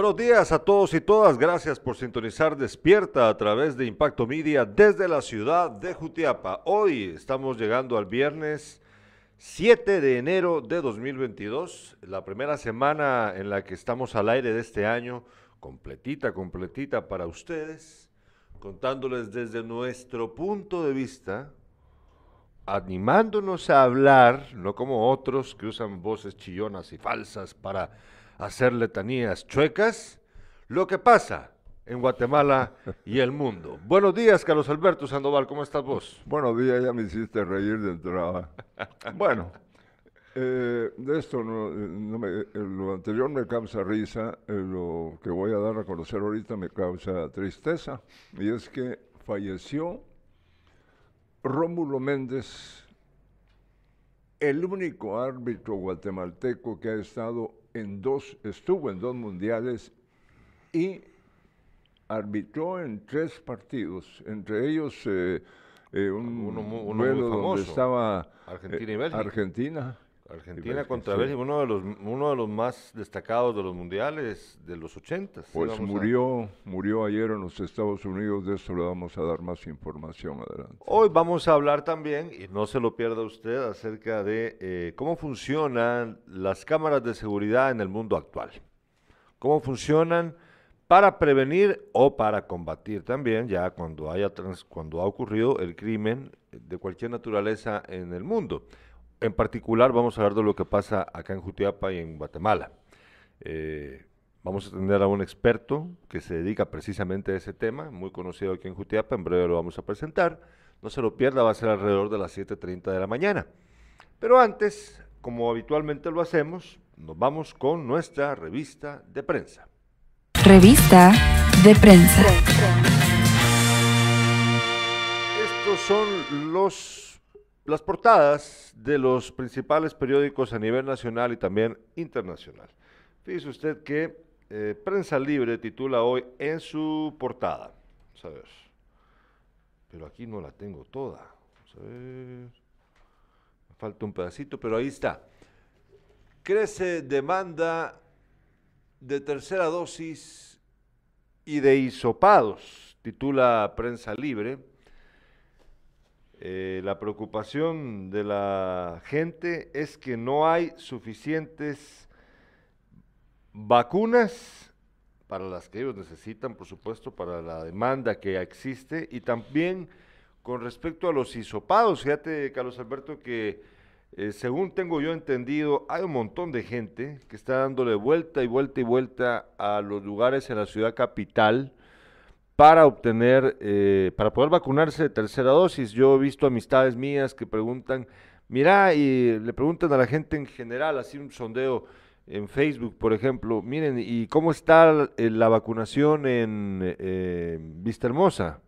Buenos días a todos y todas. Gracias por sintonizar Despierta a través de Impacto Media desde la ciudad de Jutiapa. Hoy estamos llegando al viernes 7 de enero de 2022, la primera semana en la que estamos al aire de este año, completita, completita para ustedes, contándoles desde nuestro punto de vista, animándonos a hablar, no como otros que usan voces chillonas y falsas para hacer letanías chuecas, lo que pasa en Guatemala y el mundo. Buenos días, Carlos Alberto Sandoval, ¿cómo estás vos? Buenos días, ya me hiciste reír de entrada. bueno, eh, de esto no, me, eh, lo anterior me causa risa, eh, lo que voy a dar a conocer ahorita me causa tristeza, y es que falleció Rómulo Méndez, el único árbitro guatemalteco que ha estado en dos, estuvo en dos mundiales y arbitró en tres partidos, entre ellos eh, eh, un uno, donde estaba Argentina y eh, Bélgica. Argentina Argentina contra Bélgica, uno de los uno de los más destacados de los mundiales de los 80. Pues murió murió ayer en los Estados Unidos, de eso le vamos a dar más información adelante. Hoy vamos a hablar también, y no se lo pierda usted, acerca de eh, cómo funcionan las cámaras de seguridad en el mundo actual. Cómo funcionan para prevenir o para combatir también, ya cuando, haya cuando ha ocurrido el crimen de cualquier naturaleza en el mundo. En particular vamos a hablar de lo que pasa acá en Jutiapa y en Guatemala. Eh, vamos a tener a un experto que se dedica precisamente a ese tema, muy conocido aquí en Jutiapa, en breve lo vamos a presentar. No se lo pierda, va a ser alrededor de las 7.30 de la mañana. Pero antes, como habitualmente lo hacemos, nos vamos con nuestra revista de prensa. Revista de prensa. Estos son los las portadas de los principales periódicos a nivel nacional y también internacional. Fíjese usted que eh, Prensa Libre titula hoy en su portada. Vamos a ver. Pero aquí no la tengo toda. Vamos a ver. Falta un pedacito, pero ahí está. Crece demanda de tercera dosis y de hisopados, titula Prensa Libre. Eh, la preocupación de la gente es que no hay suficientes vacunas para las que ellos necesitan, por supuesto, para la demanda que existe y también con respecto a los hisopados. Fíjate, Carlos Alberto, que eh, según tengo yo entendido, hay un montón de gente que está dándole vuelta y vuelta y vuelta a los lugares en la ciudad capital para obtener, eh, para poder vacunarse de tercera dosis. Yo he visto amistades mías que preguntan, mira, y le preguntan a la gente en general, así un sondeo en Facebook, por ejemplo, miren, ¿y cómo está eh, la vacunación en eh, Vista Hermosa,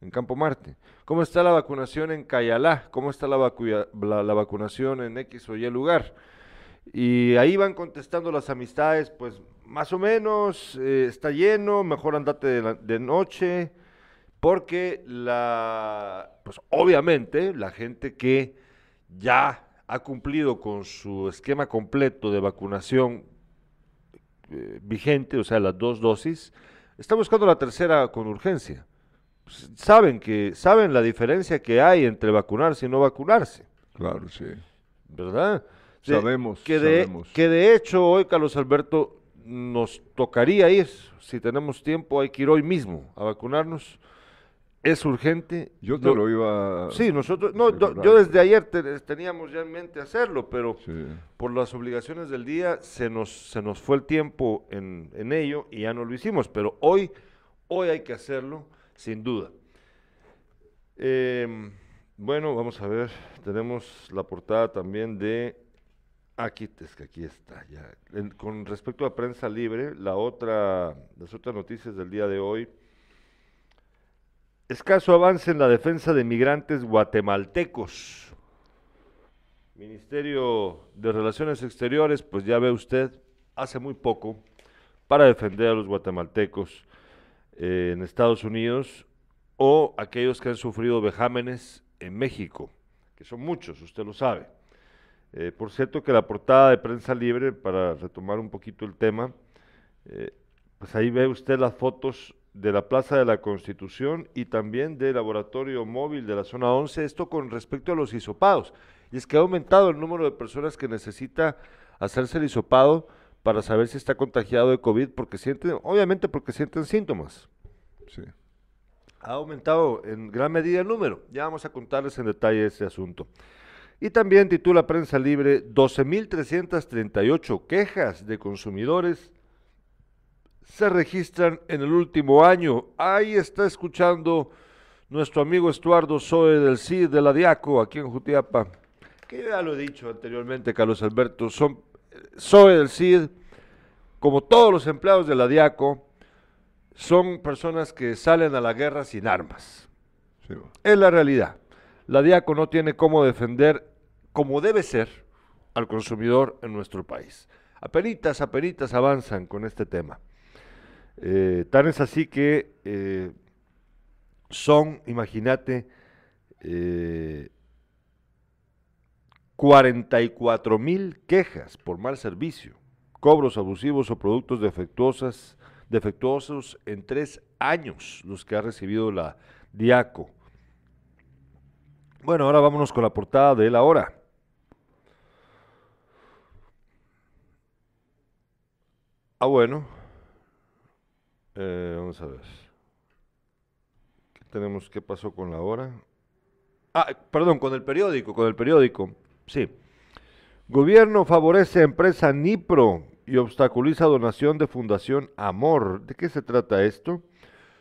en Campo Marte? ¿Cómo está la vacunación en Cayalá? ¿Cómo está la, la vacunación en X o Y lugar? Y ahí van contestando las amistades, pues más o menos eh, está lleno, mejor andate de, noche, porque la, pues obviamente la gente que ya ha cumplido con su esquema completo de vacunación eh, vigente, o sea, las dos dosis, está buscando la tercera con urgencia. Pues, saben que saben la diferencia que hay entre vacunarse y no vacunarse. Claro, sí. ¿Verdad? Sabemos, que de, sabemos. Que de hecho hoy, Carlos Alberto, nos tocaría ir, si tenemos tiempo, hay que ir hoy mismo a vacunarnos. Es urgente. Yo te lo, iba Sí, nosotros, no, yo desde ayer teníamos ya en mente hacerlo, pero por las obligaciones del día se nos, se nos fue el tiempo en, en ello y ya no lo hicimos, pero hoy, hoy hay que hacerlo, sin duda. Em, bueno, vamos a ver, tenemos la portada también de Aquí, es que aquí está ya. con respecto a prensa libre, la otra, las otras noticias del día de hoy. Escaso avance en la defensa de migrantes guatemaltecos. Ministerio de Relaciones Exteriores, pues ya ve usted, hace muy poco para defender a los guatemaltecos eh, en Estados Unidos o aquellos que han sufrido vejámenes en México, que son muchos, usted lo sabe. Eh, por cierto que la portada de Prensa Libre, para retomar un poquito el tema, eh, Pues ahí ve usted las fotos de la Plaza de la Constitución y también del laboratorio móvil de la zona 11, esto con respecto a los hisopados. Y es que ha aumentado el número de personas que necesita hacerse el hisopado para saber si está contagiado de COVID, porque sienten, obviamente porque sienten síntomas. Sí. Ha aumentado en gran medida el número. Ya vamos a contarles en detalle ese asunto. Y también titula Prensa Libre 12.338 quejas de consumidores se registran en el último año. Ahí está escuchando nuestro amigo Estuardo Zoe del CID de la Diaco, aquí en Jutiapa, que ya lo he dicho anteriormente, Carlos Alberto, son Zoe del CID, como todos los empleados de la Diaco, son personas que salen a la guerra sin armas. sí. Es la realidad. La Diaco no tiene cómo defender como debe ser al consumidor en nuestro país. Apenitas, apenitas avanzan con este tema. Eh, tan es así que eh, son, imagínate, eh, 44 mil quejas por mal servicio, cobros abusivos o productos defectuosas, defectuosos en tres años los que ha recibido la Diaco. Bueno, ahora vámonos con la portada de la hora. Ah, bueno. Eh, vamos a ver. ¿Qué tenemos? ¿Qué pasó con la hora? Ah, perdón, con el periódico, con el periódico. Sí. Gobierno favorece a empresa Nipro y obstaculiza donación de Fundación Amor. ¿De qué se trata esto?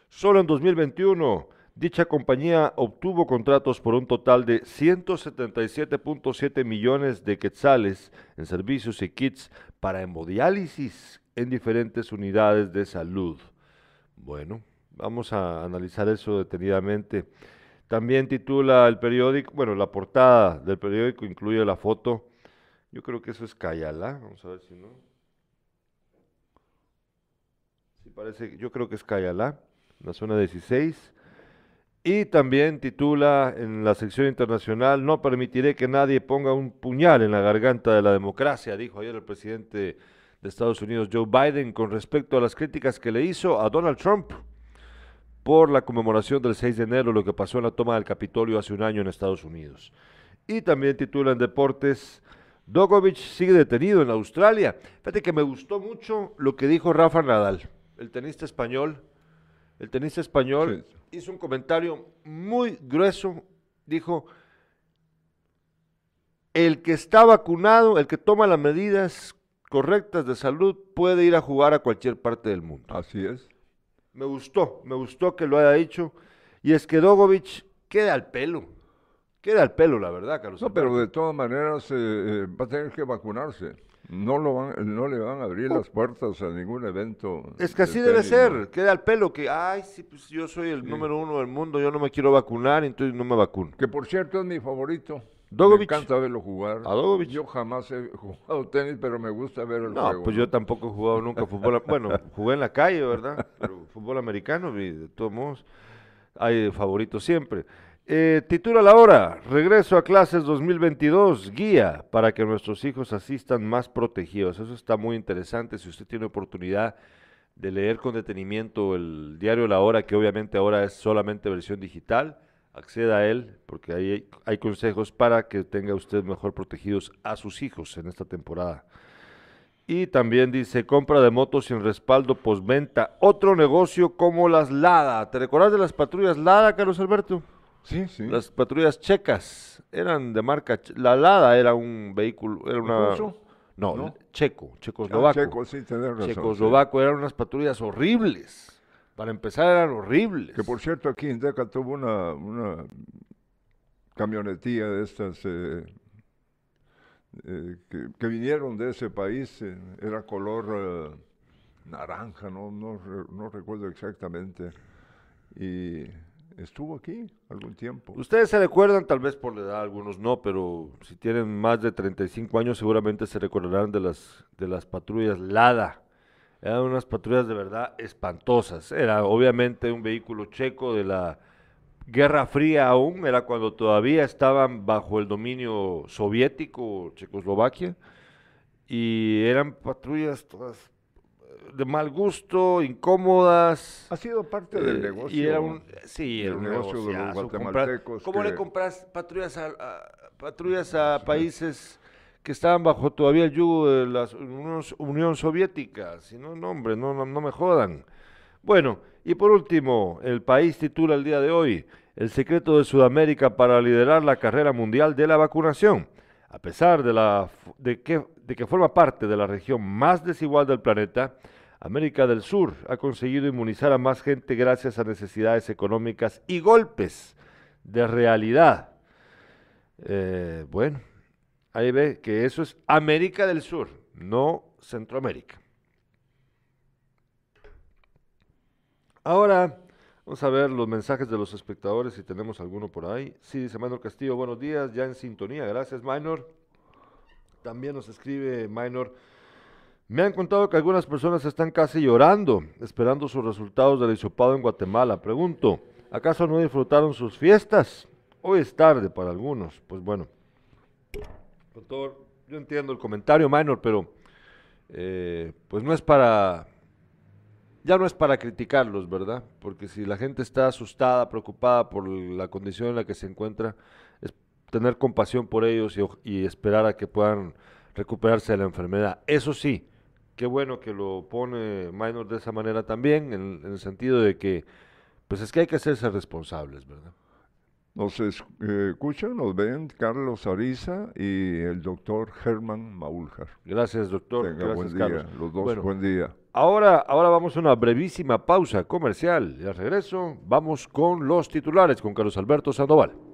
Solo en 2021, dicha compañía obtuvo contratos por un total de 177.7 millones de quetzales en servicios y kits para hemodiálisis en diferentes unidades de salud. Bueno, vamos a analizar eso detenidamente. También titula el periódico, bueno, la portada del periódico incluye la foto. Yo creo que eso es Cayala. Vamos a ver si no. Sí, parece, yo creo que es Cayala, la zona 16. Y también titula en la sección internacional, no permitiré que nadie ponga un puñal en la garganta de la democracia, dijo ayer el presidente de Estados Unidos, Joe Biden, con respecto a las críticas que le hizo a Donald Trump por la conmemoración del 6 de enero, lo que pasó en la toma del Capitolio hace un año en Estados Unidos. Y también titula en Deportes, Dogovic sigue detenido en Australia. Fíjate que me gustó mucho lo que dijo Rafa Nadal, el tenista español. El tenista español hizo un comentario muy grueso. Dijo, el que está vacunado, el que toma las medidas correctas de salud, puede ir a jugar a cualquier parte del mundo. Así es. Me gustó, me gustó que lo haya dicho. Y es que Dogovic queda al pelo. Queda al pelo, la verdad, Carlos. No, pero de todas maneras eh, eh, va a tener que vacunarse. No, lo van, no le van a abrir las puertas a ningún evento. Es que así de debe ser. Queda al pelo que, ay, sí, pues yo soy el número uno del mundo, yo no me quiero vacunar, entonces no me vacuno. Que por cierto es mi favorito. Dogovic. Me encanta verlo jugar. A Dogovic. Yo jamás he jugado tenis, pero me gusta ver el No, juego. pues yo tampoco he jugado nunca fútbol. Bueno, jugué en la calle, ¿verdad? Pero fútbol americano, de todos modos, hay favoritos siempre. Eh, titula la hora, regreso a clases 2022, guía para que nuestros hijos asistan más protegidos. Eso está muy interesante. Si usted tiene oportunidad de leer con detenimiento el diario La Hora, que obviamente ahora es solamente versión digital, acceda a él, porque ahí hay, hay consejos para que tenga usted mejor protegidos a sus hijos en esta temporada. Y también dice, compra de motos sin respaldo postventa. Otro negocio como las LADA. ¿Te recuerdas de las patrullas LADA, Carlos Alberto? Sí, sí. Las patrullas checas eran de marca... La LADA era un vehículo... Era una... No, ¿No? checo, Ah, checoslovaco. Checo, sí, sí. checoslovaco. Eran unas patrullas horribles. Para empezar eran horribles. Que por cierto, aquí en Deca tuvo una, una camionetilla de estas eh, eh, que, que vinieron de ese país. eh, era color naranja, no, no, no recuerdo exactamente. Y estuvo aquí algún tiempo. Ustedes se recuerdan, tal vez por la edad, algunos no, pero si tienen más de 35 años seguramente se recordarán de las, de las patrullas LADA. Eran unas patrullas de verdad espantosas. Era obviamente un vehículo checo de la Guerra Fría aún, era cuando todavía estaban bajo el dominio soviético, Checoslovaquia, y eran patrullas todas de mal gusto, incómodas. Ha sido parte del Eh, negocio. Y era un, sí, un negocio de los guatemaltecos ¿Cómo le compras patrullas a, a- patrullas a países que estaban bajo todavía el yugo de la Unión, Soviética? Si no, no, hombre, no, no, no me jodan. Bueno, y por último, el país titula el día de hoy, el secreto de Sudamérica para liderar la carrera mundial de la vacunación. A pesar de, la, de, que, de que forma parte de la región más desigual del planeta, América del Sur ha conseguido inmunizar a más gente gracias a necesidades económicas y golpes de realidad. Eh, bueno, ahí ve que eso es América del Sur, no Centroamérica. Ahora vamos a ver los mensajes de los espectadores si tenemos alguno por ahí. Sí, dice Maynor Castillo, buenos días, ya en sintonía. Gracias, Maynor. También nos escribe Maynor. Me han contado que algunas personas están casi llorando, esperando sus resultados del hisopado en Guatemala. Pregunto, ¿acaso no disfrutaron sus fiestas? Hoy es tarde para algunos. Pues bueno, doctor, yo entiendo el comentario, Minor, pero eh, pues no es para, ya no es para criticarlos, ¿verdad? Porque si la gente está asustada, preocupada por la condición en la que se encuentra, es tener compasión por ellos y, esperar a que puedan recuperarse de la enfermedad. Eso sí, qué bueno que lo pone Minor de esa manera también, en, en el sentido de que, pues es que hay que hacerse responsables, ¿verdad? Nos eh, escuchan, nos ven Carlos Ariza y el doctor Germán Maúljar. Gracias, doctor. Tenga Gracias, buen día, Carlos. los dos Bueno, buen día. Ahora, ahora vamos a una brevísima pausa comercial y al regreso vamos con los titulares con Carlos Alberto Sandoval.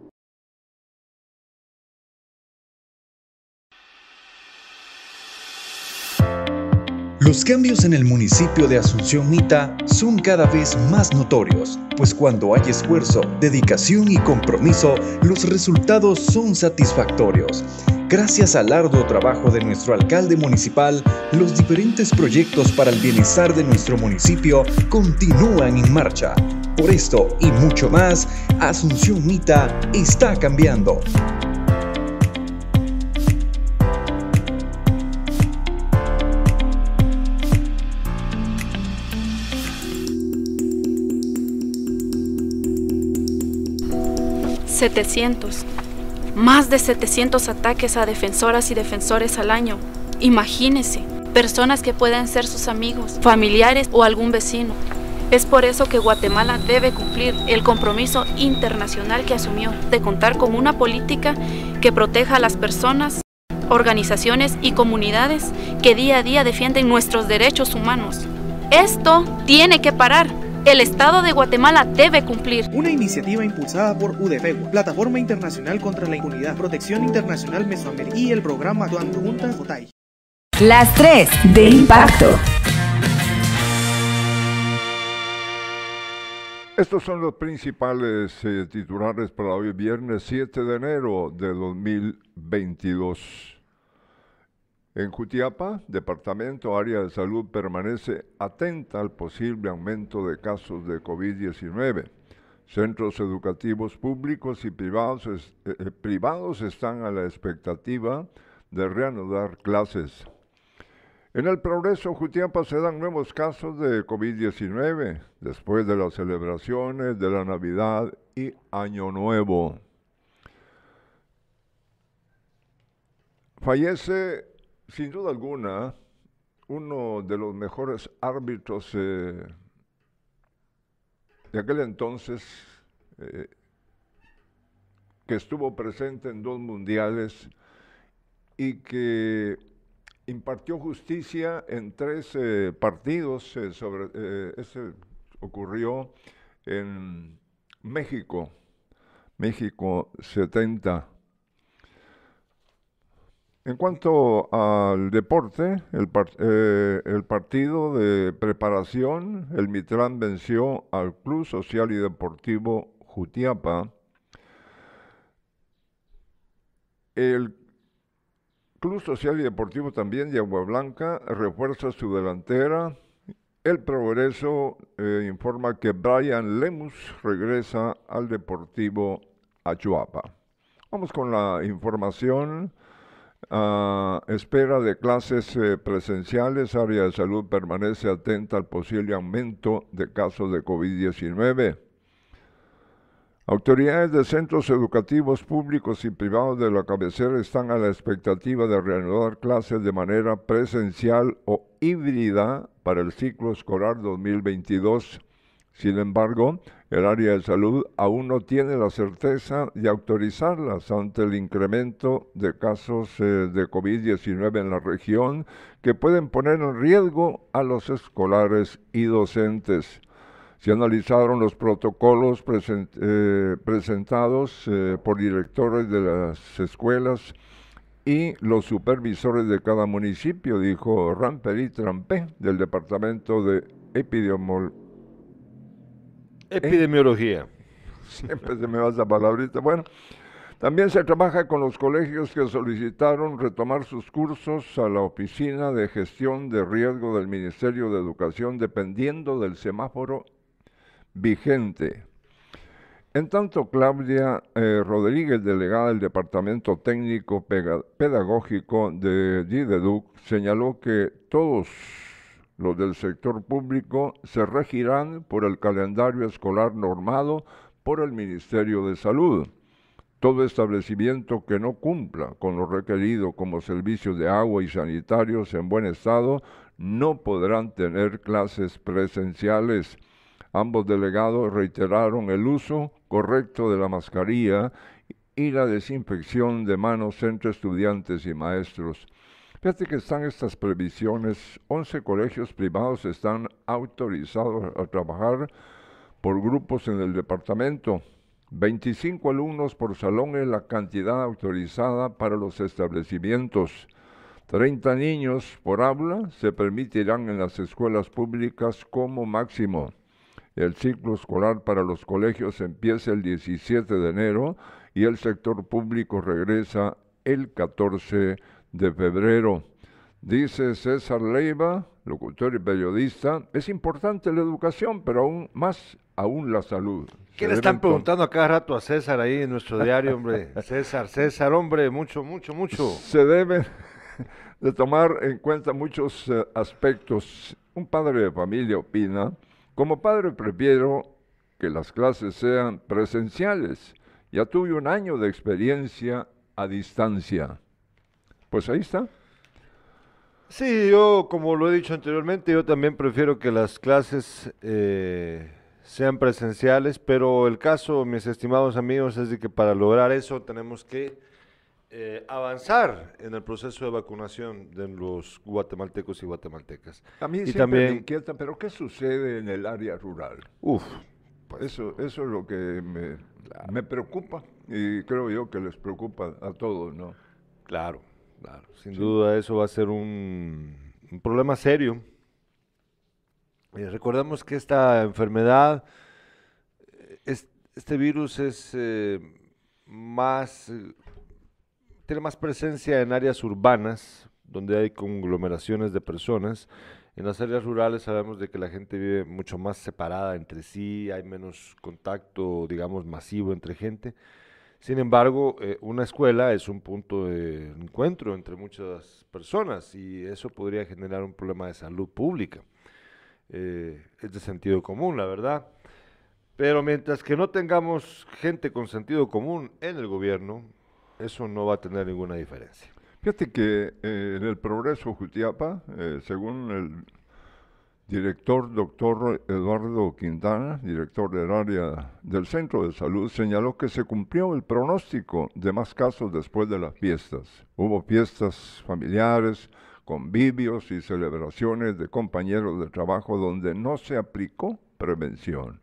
Los cambios en el municipio de Asunción Mita son cada vez más notorios, pues cuando hay esfuerzo, dedicación y compromiso, los resultados son satisfactorios. Gracias al arduo trabajo de nuestro alcalde municipal, los diferentes proyectos para el bienestar de nuestro municipio continúan en marcha. Por esto y mucho más, Asunción Mita está cambiando. ¡700! Más de 700 ataques a defensoras y defensores al año. Imagínese, personas que pueden ser sus amigos, familiares o algún vecino. Es por eso que Guatemala debe cumplir el compromiso internacional que asumió de contar con una política que proteja a las personas, organizaciones y comunidades que día a día defienden nuestros derechos humanos. Esto tiene que parar. El Estado de Guatemala debe cumplir. Una iniciativa impulsada por UDFEGO, Plataforma Internacional contra la Impunidad, Protección Internacional Mesoamericana y el programa Actuando Juntas JOTAI. Las 3 de impacto. Estos son los principales eh, titulares para hoy, viernes 7 de enero de 2022. En Jutiapa, Departamento Área de Salud permanece atenta al posible aumento de casos de COVID-19. Centros educativos públicos y eh, eh, privados están a la expectativa de reanudar clases. En el progreso Jutiapa se dan nuevos casos de COVID-19 después de las celebraciones de la Navidad y Año Nuevo. Fallece, sin duda alguna, uno de los mejores árbitros eh, de aquel entonces, eh, que estuvo presente en dos mundiales y que impartió justicia en tres eh, partidos. eh, sobre, ese ocurrió en México, México 70. En cuanto al deporte, eh, el partido de preparación, el Mitrán venció al Club Social y Deportivo Jutiapa. El Club Social y Deportivo también de Agua Blanca refuerza su delantera. El Progreso eh, informa que Brian Lemus regresa al Deportivo Achuapa. Vamos con la información a espera de clases eh, presenciales, área de salud permanece atenta al posible aumento de casos de COVID-19. Autoridades de centros educativos públicos y privados de la cabecera están a la expectativa de reanudar clases de manera presencial o híbrida para el ciclo escolar 2022. Sin embargo, el área de salud aún no tiene la certeza de autorizarlas ante el incremento de casos eh, de COVID-19 en la región que pueden poner en riesgo a los escolares y docentes. Se analizaron los protocolos eh, presentados eh, por directores de las escuelas y los supervisores de cada municipio, dijo Ramperi Trampé del Departamento de Epidemiología Epidemiología. Siempre se me va esa palabrita. Bueno, también se trabaja con los colegios que solicitaron retomar sus cursos a la Oficina de Gestión de Riesgo del Ministerio de Educación dependiendo del semáforo vigente. En tanto, Claudia eh, Rodríguez, delegada del Departamento Técnico Pedagógico de DIDEDUC, señaló que todos los del sector público se regirán por el calendario escolar normado por el Ministerio de Salud. Todo establecimiento que no cumpla con lo requerido como servicios de agua y sanitarios en buen estado no podrán tener clases presenciales. Ambos delegados reiteraron el uso correcto de la mascarilla y la desinfección de manos entre estudiantes y maestros. Fíjate que están estas previsiones. 11 colegios privados están autorizados a trabajar por grupos en el departamento. 25 alumnos por salón es la cantidad autorizada para los establecimientos. 30 niños por aula se permitirán en las escuelas públicas como máximo. El ciclo escolar para los colegios empieza el 17 de enero y el sector público regresa el 14 de de febrero. Dice César Leiva, locutor y periodista, es importante la educación, pero aún más aún la salud. ¿Qué le están preguntando a cada rato a César ahí en nuestro diario, hombre? César, César, hombre, mucho, mucho, mucho. Se deben de tomar en cuenta muchos eh, aspectos. Un padre de familia opina, como padre prefiero que las clases sean presenciales. Ya tuve un año de experiencia a distancia. Pues ahí está. Sí, yo, como lo he dicho anteriormente, yo también prefiero que las clases eh, sean presenciales, pero el caso, mis estimados amigos, es de que para lograr eso tenemos que eh, avanzar en el proceso de vacunación de los guatemaltecos y guatemaltecas. A mí y también, me inquieta, pero ¿qué sucede en el área rural? Uf, pues, eso, eso es lo que me, me preocupa y creo yo que les preocupa a todos, ¿no? Claro. Claro, sin duda eso va a ser un, problema serio. Eh, recordemos que esta enfermedad, eh, este virus es eh, más, tiene más presencia en áreas urbanas, donde hay conglomeraciones de personas. En las áreas rurales sabemos de que la gente vive mucho más separada entre sí, hay menos contacto, digamos, masivo entre gente. Sin embargo, eh, una escuela es un punto de encuentro entre muchas personas y eso podría generar un problema de salud pública. Eh, es de sentido común, la verdad. Pero mientras que no tengamos gente con sentido común en el gobierno, eso no va a tener ninguna diferencia. Fíjate que eh, en el progreso Jutiapa, según el director doctor Eduardo Quintana, director del área del Centro de Salud, señaló que se cumplió el pronóstico de más casos después de las fiestas. Hubo fiestas familiares, convivios y celebraciones de compañeros de trabajo donde no se aplicó prevención.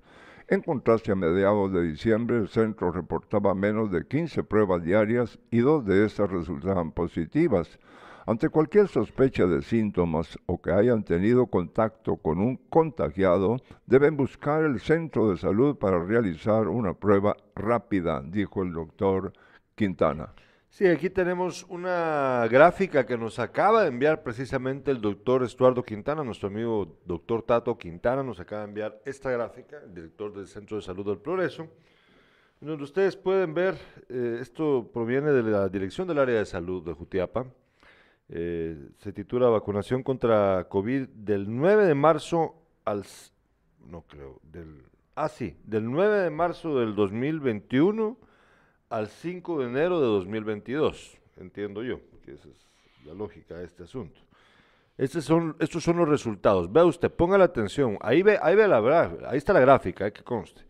En contraste, a mediados de diciembre, el centro reportaba menos de 15 pruebas diarias y dos de esas resultaban positivas ante cualquier sospecha de síntomas o que hayan tenido contacto con un contagiado, deben buscar el centro de salud para realizar una prueba rápida, dijo el doctor Quintana. Sí, aquí tenemos una gráfica que nos acaba de enviar precisamente el doctor Estuardo Quintana, nuestro amigo doctor Tato Quintana, nos acaba de enviar esta gráfica, el director del Centro de Salud del Progreso, Donde ustedes pueden ver, eh, esto proviene de la Dirección del Área de Salud de Jutiapa. Eh, se titula Vacunación contra COVID del 9 de marzo al... No creo, del... Ah, sí, del 9 de marzo del 2021 al 5 de enero de 2022, entiendo yo, que esa es la lógica de este asunto. Estos son, estos son los resultados. Vea usted, ponga la atención. Ahí ve, ahí ve la ahí está la gráfica, eh, que conste.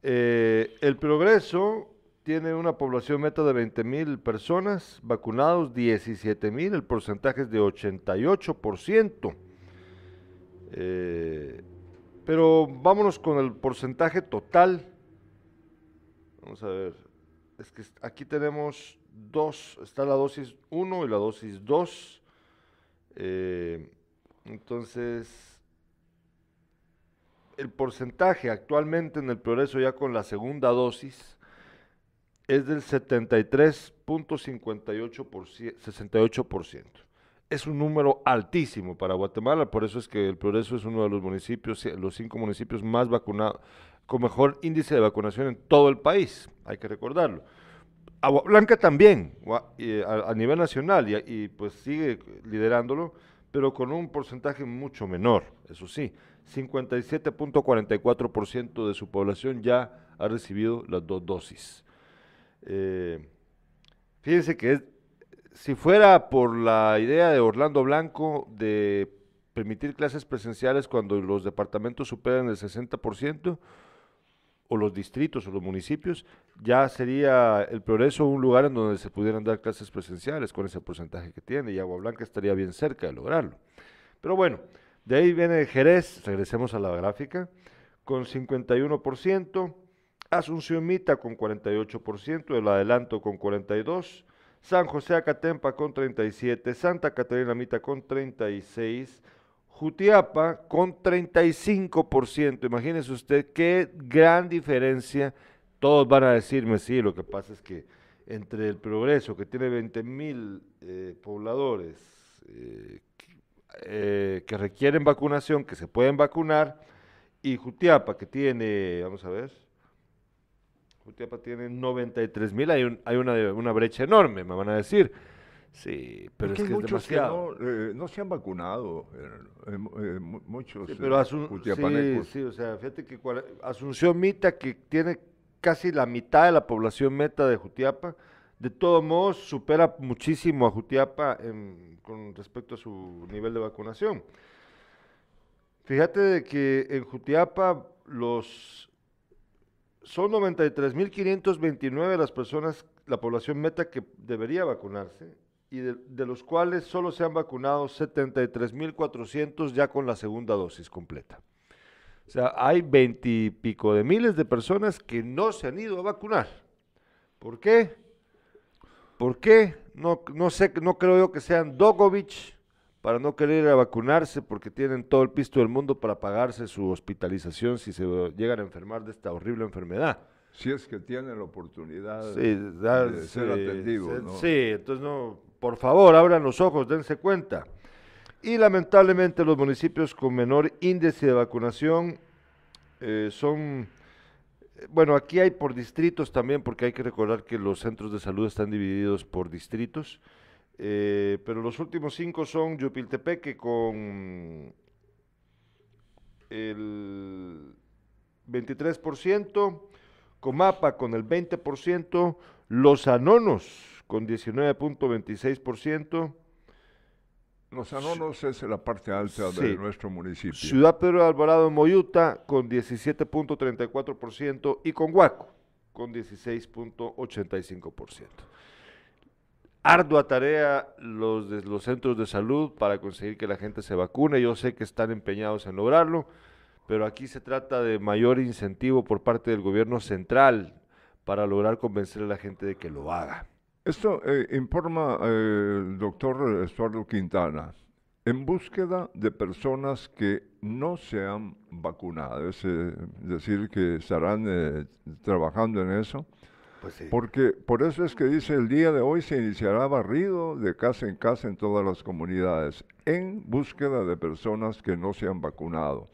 Eh, el progreso tiene una población meta de 20 mil personas, vacunados 17 mil, el porcentaje es de 88%. Eh, pero vámonos con el porcentaje total. Vamos a ver. Es que aquí tenemos dos, está la dosis 1 y la dosis 2. Eh, entonces, el porcentaje actualmente en el progreso ya con la segunda dosis es del 73.58%, 68%. Es un número altísimo para Guatemala, por eso es que el Progreso es uno de los municipios, eh, los cinco municipios más vacunados, con mejor índice de vacunación en todo el país, hay que recordarlo. Agua Blanca también, a nivel nacional, y, y, pues sigue liderándolo, pero con un porcentaje mucho menor, eso sí, 57.44% de su población ya ha recibido las dos dosis. Eh, fíjense que si fuera por la idea de Orlando Blanco de permitir clases presenciales cuando los departamentos superan el 60%, o los distritos o los municipios, ya sería el progreso un lugar en donde se pudieran dar clases presenciales con ese porcentaje que tiene, y Agua Blanca estaría bien cerca de lograrlo. Pero bueno, de ahí viene Jerez, regresemos a la gráfica, con 51%, Asunción Mita con 48%, el adelanto con 42%, San José Acatempa con 37%, Santa Catarina Mita con 36%, Jutiapa con 35%. Imagínese usted qué gran diferencia. Todos van a decirme, sí, lo que pasa es que entre el progreso, que tiene 20 mil eh, pobladores eh, eh, que requieren vacunación, que se pueden vacunar, y Jutiapa, que tiene, vamos a ver, Jutiapa tiene 93 mil, hay, un- hay una, una brecha enorme, me van a decir. Sí, pero es que es muchos demasiado. que no, eh, no se han vacunado, eh, eh, mu- mu- muchos Sí, pero Asun- sí, jutiapanecos. sí, o sea, fíjate que Asunción Mita, que tiene casi la mitad de la población meta de Jutiapa, de todos modos supera muchísimo a Jutiapa en- con respecto a su nivel de vacunación. Fíjate de que en Jutiapa los son 93.529 las personas, la población meta que debería vacunarse, y de, los cuales solo se han vacunado 73.400 ya con la segunda dosis completa. O sea, hay veintipico de miles de personas que no se han ido a vacunar. ¿Por qué? ¿Por qué? No, no sé, no creo yo que sean Dogovich para no querer ir a vacunarse porque tienen todo el pisto del mundo para pagarse su hospitalización si se llegan a enfermar de esta horrible enfermedad. Si es que tienen la oportunidad Sí, de, ser sí, atendidos. Sí, entonces no, por favor, abran los ojos, dense cuenta. Y lamentablemente los municipios con menor índice de vacunación eh, son, eh, bueno, aquí hay por distritos también, porque hay que recordar que los centros de salud están divididos por distritos, eh, pero los últimos cinco son Yupiltepeque con el 23%, Comapa con el 20%, Los Anonos con 19.26%, Los anonos es la parte alta Sí. de nuestro municipio. Ciudad Pedro de Alvarado Moyuta con 17.34% y con Huaco con 16.85%. Ardua tarea los de los centros de salud para conseguir que la gente se vacune. Yo sé que están empeñados en lograrlo, pero aquí se trata de mayor incentivo por parte del gobierno central para lograr convencer a la gente de que lo haga. Esto eh, informa eh, el doctor Estuardo Quintana. En búsqueda de personas que no se han vacunado, es eh, decir, que estarán eh, trabajando en eso. Pues. Porque por eso es que dice el día de hoy se iniciará barrido de casa en casa en todas las comunidades en búsqueda de personas que no se han vacunado.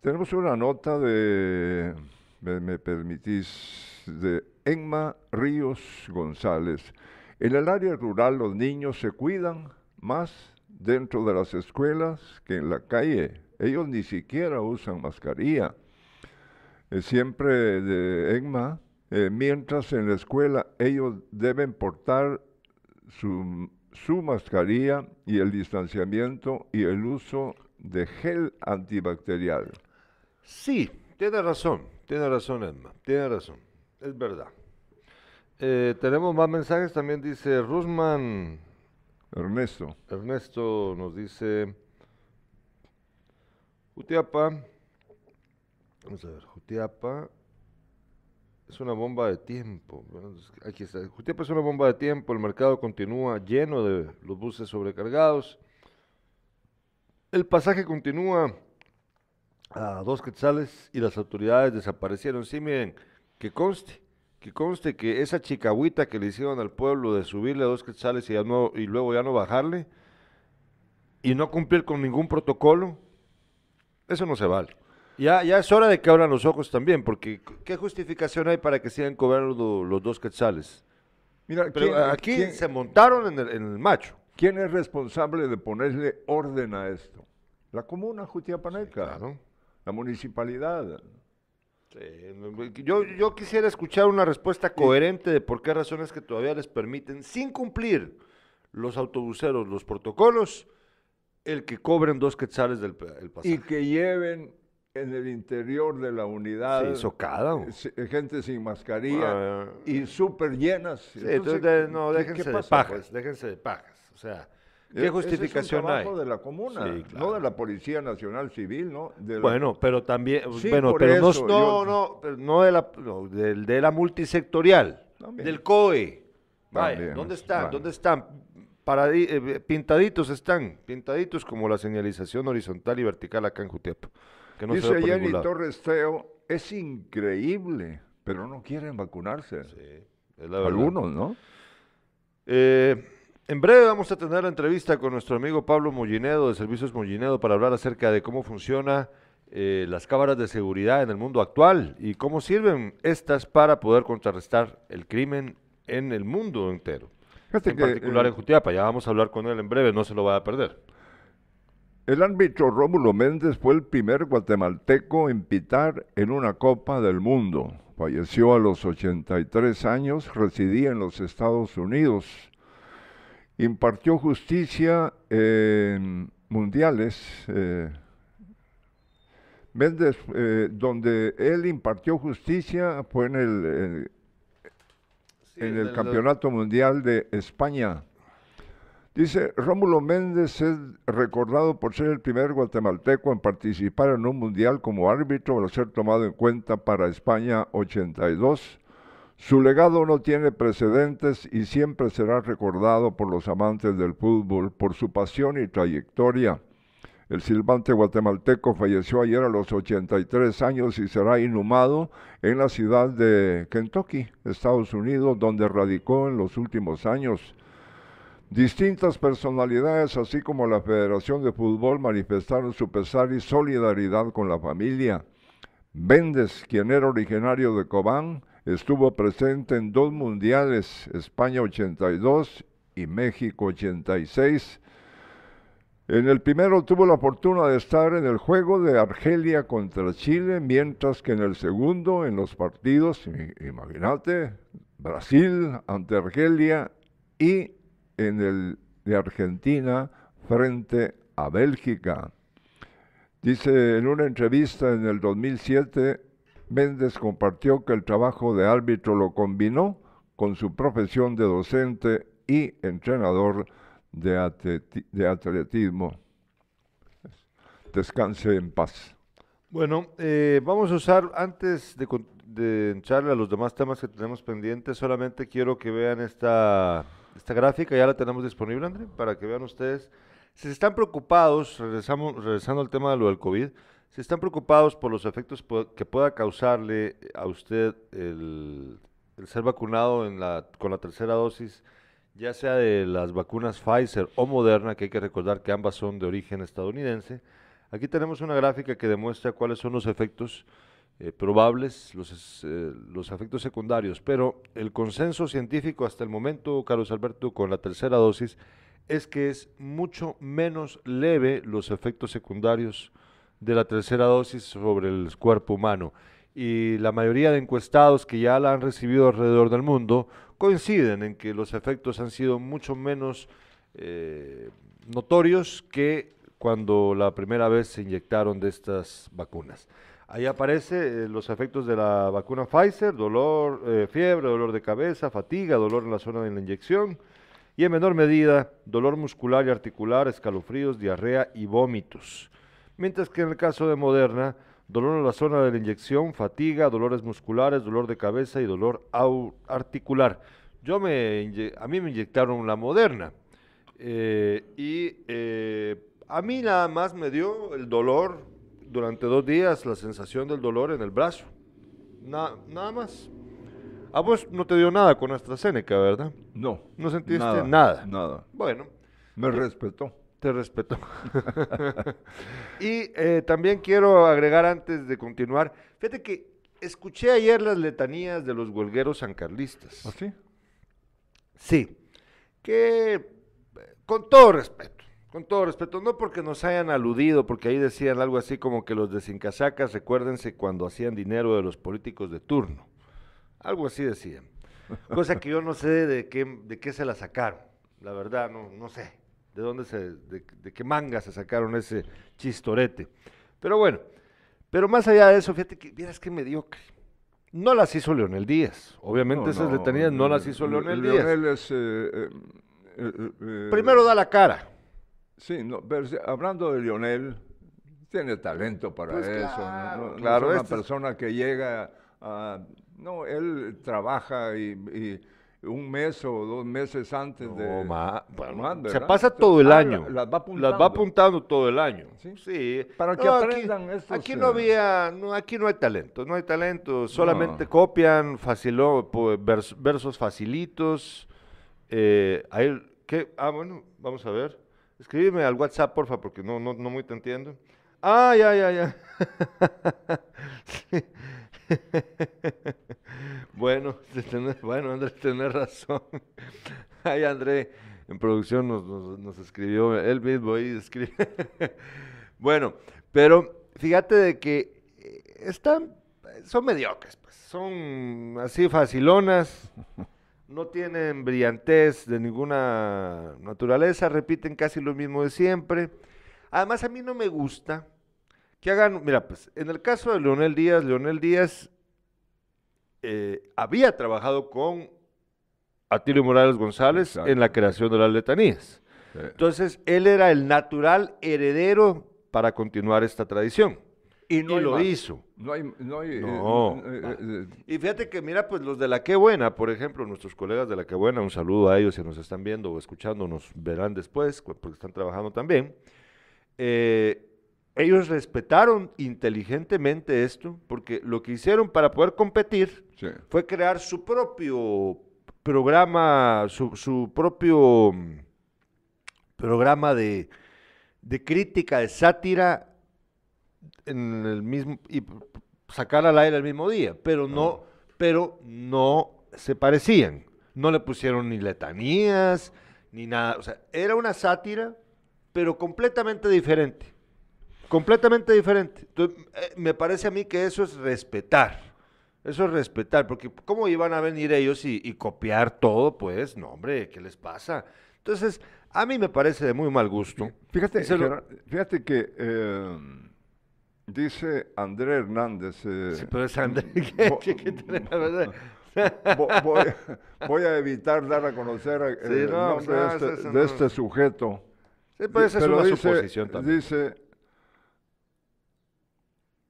Tenemos una nota de me, permitís, de Enma Ríos González. En el área rural los niños se cuidan más dentro de las escuelas que en la calle. Ellos ni siquiera usan mascarilla. Eh, siempre de Enma, eh, mientras en la escuela ellos deben portar su, su mascarilla y el distanciamiento y el uso de gel antibacterial. Sí, tiene razón, tiene razón Edma, tiene razón, es verdad. Eh, tenemos más mensajes, también dice Rusman Ernesto, Ernesto nos dice, Jutiapa, vamos a ver, Jutiapa es una bomba de tiempo. Aquí está, Jutiapa es una bomba de tiempo, el mercado continúa lleno de los buses sobrecargados, el pasaje continúa a dos quetzales y las autoridades desaparecieron. Sí, miren, que conste, que conste que esa chicahuita que le hicieron al pueblo de subirle a dos quetzales y, y luego ya no bajarle y no cumplir con ningún protocolo, eso no se vale. Ya, ya es hora de que abran los ojos también, porque ¿qué justificación hay para que sigan cobrando los dos quetzales? mira, Pero ¿quién- aquí quién- se montaron en el, en el macho. ¿quién es responsable de ponerle orden a esto? La comuna Jutiapaneca, Claro. la municipalidad. Sí, Yo, yo quisiera escuchar una respuesta coherente de por qué razones que todavía les permiten, sin cumplir los autobuseros, los protocolos, el que cobren dos quetzales del el pasaje. Y que lleven en el interior de la unidad socada. gente sin mascarilla Ah, y súper llenas. sí, entonces, de- no, ¿qué- déjense qué de pasa, pajas, pues? déjense de pajas. O sea, ¿qué ese justificación es un hay? trabajo de la comuna, Sí, no claro. de la Policía Nacional Civil, ¿no? De la- Bueno, pero también, Sí, bueno, pero no, eso, no, yo- no, pero no de la, no, del- de la multisectorial, También. del COE. Vaya, También, ¿dónde están? bueno. ¿Dónde están? Paradi- eh, pintaditos están, pintaditos como la señalización horizontal y vertical acá en Jutiapa. Que no se Dice Jenny. Torres Teo, es increíble, pero no quieren vacunarse. Sí, es la verdad. Algunos, ¿no? Eh, en breve vamos a tener la entrevista con nuestro amigo Pablo Mollinedo de Servicios Mollinedo para hablar acerca de cómo funciona eh, las cámaras de seguridad en el mundo actual y cómo sirven estas para poder contrarrestar el crimen en el mundo entero. Fíjate En que, particular eh, en Jutiapa, ya vamos a hablar con él en breve, no se lo vaya a perder. El árbitro Rómulo Méndez fue el primer guatemalteco en pitar en una Copa del Mundo. Falleció a los 83 años, residía en los Estados Unidos. Impartió justicia en mundiales. eh, Méndez, eh, donde él impartió justicia fue en el, el- en el Campeonato Mundial de España. Dice, Rómulo Méndez es recordado por ser el primer guatemalteco en participar en un mundial como árbitro al ser tomado en cuenta para España 82. Su legado no tiene precedentes y siempre será recordado por los amantes del fútbol por su pasión y trayectoria. El silbante guatemalteco falleció ayer a los 83 años y será inhumado en la ciudad de Kentucky, Estados Unidos, donde radicó en los últimos años. Distintas personalidades, así como la Federación de Fútbol, manifestaron su pesar y solidaridad con la familia. Méndez, quien era originario de Cobán, estuvo presente en dos mundiales, España 82 y México 86. En el primero tuvo la fortuna de estar en el juego de Argelia contra Chile, mientras que en el segundo, en los partidos, imagínate, Brasil ante Argelia y en el de Argentina frente a Bélgica. Dice en una entrevista en el 2007, Méndez compartió que el trabajo de árbitro lo combinó con su profesión de docente y entrenador de, atleti- de atletismo. Descanse en paz. Bueno, eh, vamos a usar, antes de, de a los demás temas que tenemos pendientes, solamente quiero que vean esta, esta gráfica, ya la tenemos disponible, André, para que vean ustedes. Si están preocupados, regresamos, regresando al tema de lo del COVID, si están preocupados por los efectos que pueda causarle a usted el, el ser vacunado en la, con la tercera dosis, ya sea de las vacunas Pfizer o Moderna, que hay que recordar que ambas son de origen estadounidense, Aquí tenemos una gráfica que demuestra cuáles son los efectos eh, probables los, eh, los efectos secundarios, pero el consenso científico hasta el momento, Carlos Alberto, con la tercera dosis, es que es mucho menos leve los efectos secundarios de la tercera dosis sobre el cuerpo humano. Y la mayoría de encuestados que ya la han recibido alrededor del mundo coinciden en que los efectos han sido mucho menos eh, notorios que cuando la primera vez se inyectaron de estas vacunas. Ahí aparece eh, los efectos de la vacuna Pfizer, dolor, eh, fiebre, dolor de cabeza, fatiga, dolor en la zona de la inyección y en menor medida dolor muscular y articular, escalofríos, diarrea y vómitos. Mientras que en el caso de Moderna, dolor en la zona de la inyección, fatiga, dolores musculares, dolor de cabeza y dolor articular. Yo me, a mí me inyectaron la Moderna eh, y a mí nada más me dio el dolor durante dos días, la sensación del dolor en el brazo. Na- nada más. A vos no te dio nada con AstraZeneca, ¿verdad? No. ¿No sentiste nada? nada? Nada. Bueno, Me respetó. te respeto. y eh, también quiero agregar antes de continuar, fíjate que escuché ayer las letanías de los huelgueros sancarlistas. ¿Ah, sí? Sí, que eh, con todo respeto, con todo respeto, no porque nos hayan aludido, porque ahí decían algo así como que los de Sincasacas, recuérdense cuando hacían dinero de los políticos de turno. Algo así decían. Cosa que yo no sé de qué, de qué se la sacaron, la verdad, no, no sé de dónde se, de, de qué manga se sacaron ese chistorete. Pero bueno, pero más allá de eso, fíjate que, vieras qué mediocre. No las hizo Leonel Díaz. Obviamente No, esas no, letanías no las hizo Le- Leonel Díaz. Leonel es... eh, eh, eh, Primero da la cara. Sí, no, pero si- hablando de Lionel, tiene talento para Pues eso. ¿no? claro, no, no claro, es una este es- persona que llega a... No, él trabaja y, y un mes o dos meses antes de... No, ma- bueno, más, se pasa todo el Ah, año. la- Las va apuntando. Las va apuntando todo el año. Sí. Sí. Para que aquí- aprendan estos, Aquí eh, no había, no, aquí no hay talento, no hay talento. Solamente No. copian vers- versos facilitos. Eh, ahí, ¿qué? Ah, bueno, vamos a ver. Escríbeme al WhatsApp, porfa, porque no, no, no muy te entiendo. Ah, ya, ya, ya. Bueno, tenés- bueno, Andrés, tenés razón. Ay, André, en producción nos, nos- nos escribió, él mismo ahí escribe. bueno, pero fíjate de que eh, están, son mediocres, pues, son así facilonas, no tienen brillantez de ninguna naturaleza, repiten casi lo mismo de siempre. Además, a mí no me gusta que hagan, mira, pues en el caso de Leonel Díaz, Leonel Díaz eh, había trabajado con Atilio Morales González Exacto. en la creación de las letanías. Sí. Entonces, él era el natural heredero para continuar esta tradición. Y no y lo más. hizo. No hay... No. Hay, eh, No. eh, eh, eh, Y fíjate que, mira, pues los de la Qué Buena, por ejemplo, nuestros colegas de la Qué Buena, un saludo a ellos si nos están viendo o escuchando, nos verán después, porque están trabajando también. Ellos respetaron inteligentemente esto, porque lo que hicieron para poder competir sí. fue crear su propio programa, su, su propio mm, programa de, de crítica, de sátira, en el mismo, y sacar al aire el mismo día, pero no, pero no se parecían, no le pusieron ni letanías, ni nada, o sea, era una sátira, pero completamente diferente, completamente diferente. Entonces, eh, me parece a mí que eso es respetar. Eso es respetar, porque ¿cómo iban a venir ellos y, y copiar todo? Pues, no, hombre, ¿qué les pasa? Entonces, a mí me parece de muy mal gusto. Fíjate, lo- fíjate que eh, dice André Hernández. eh, Sí, pero es André, ¿qué- vo- qué- qué tiene la verdad? vo- voy, voy a evitar dar a conocer eh, Sí, el no, nombre no, de, este, de no. este sujeto. Sí, pero esa es una dice- suposición también. Dice,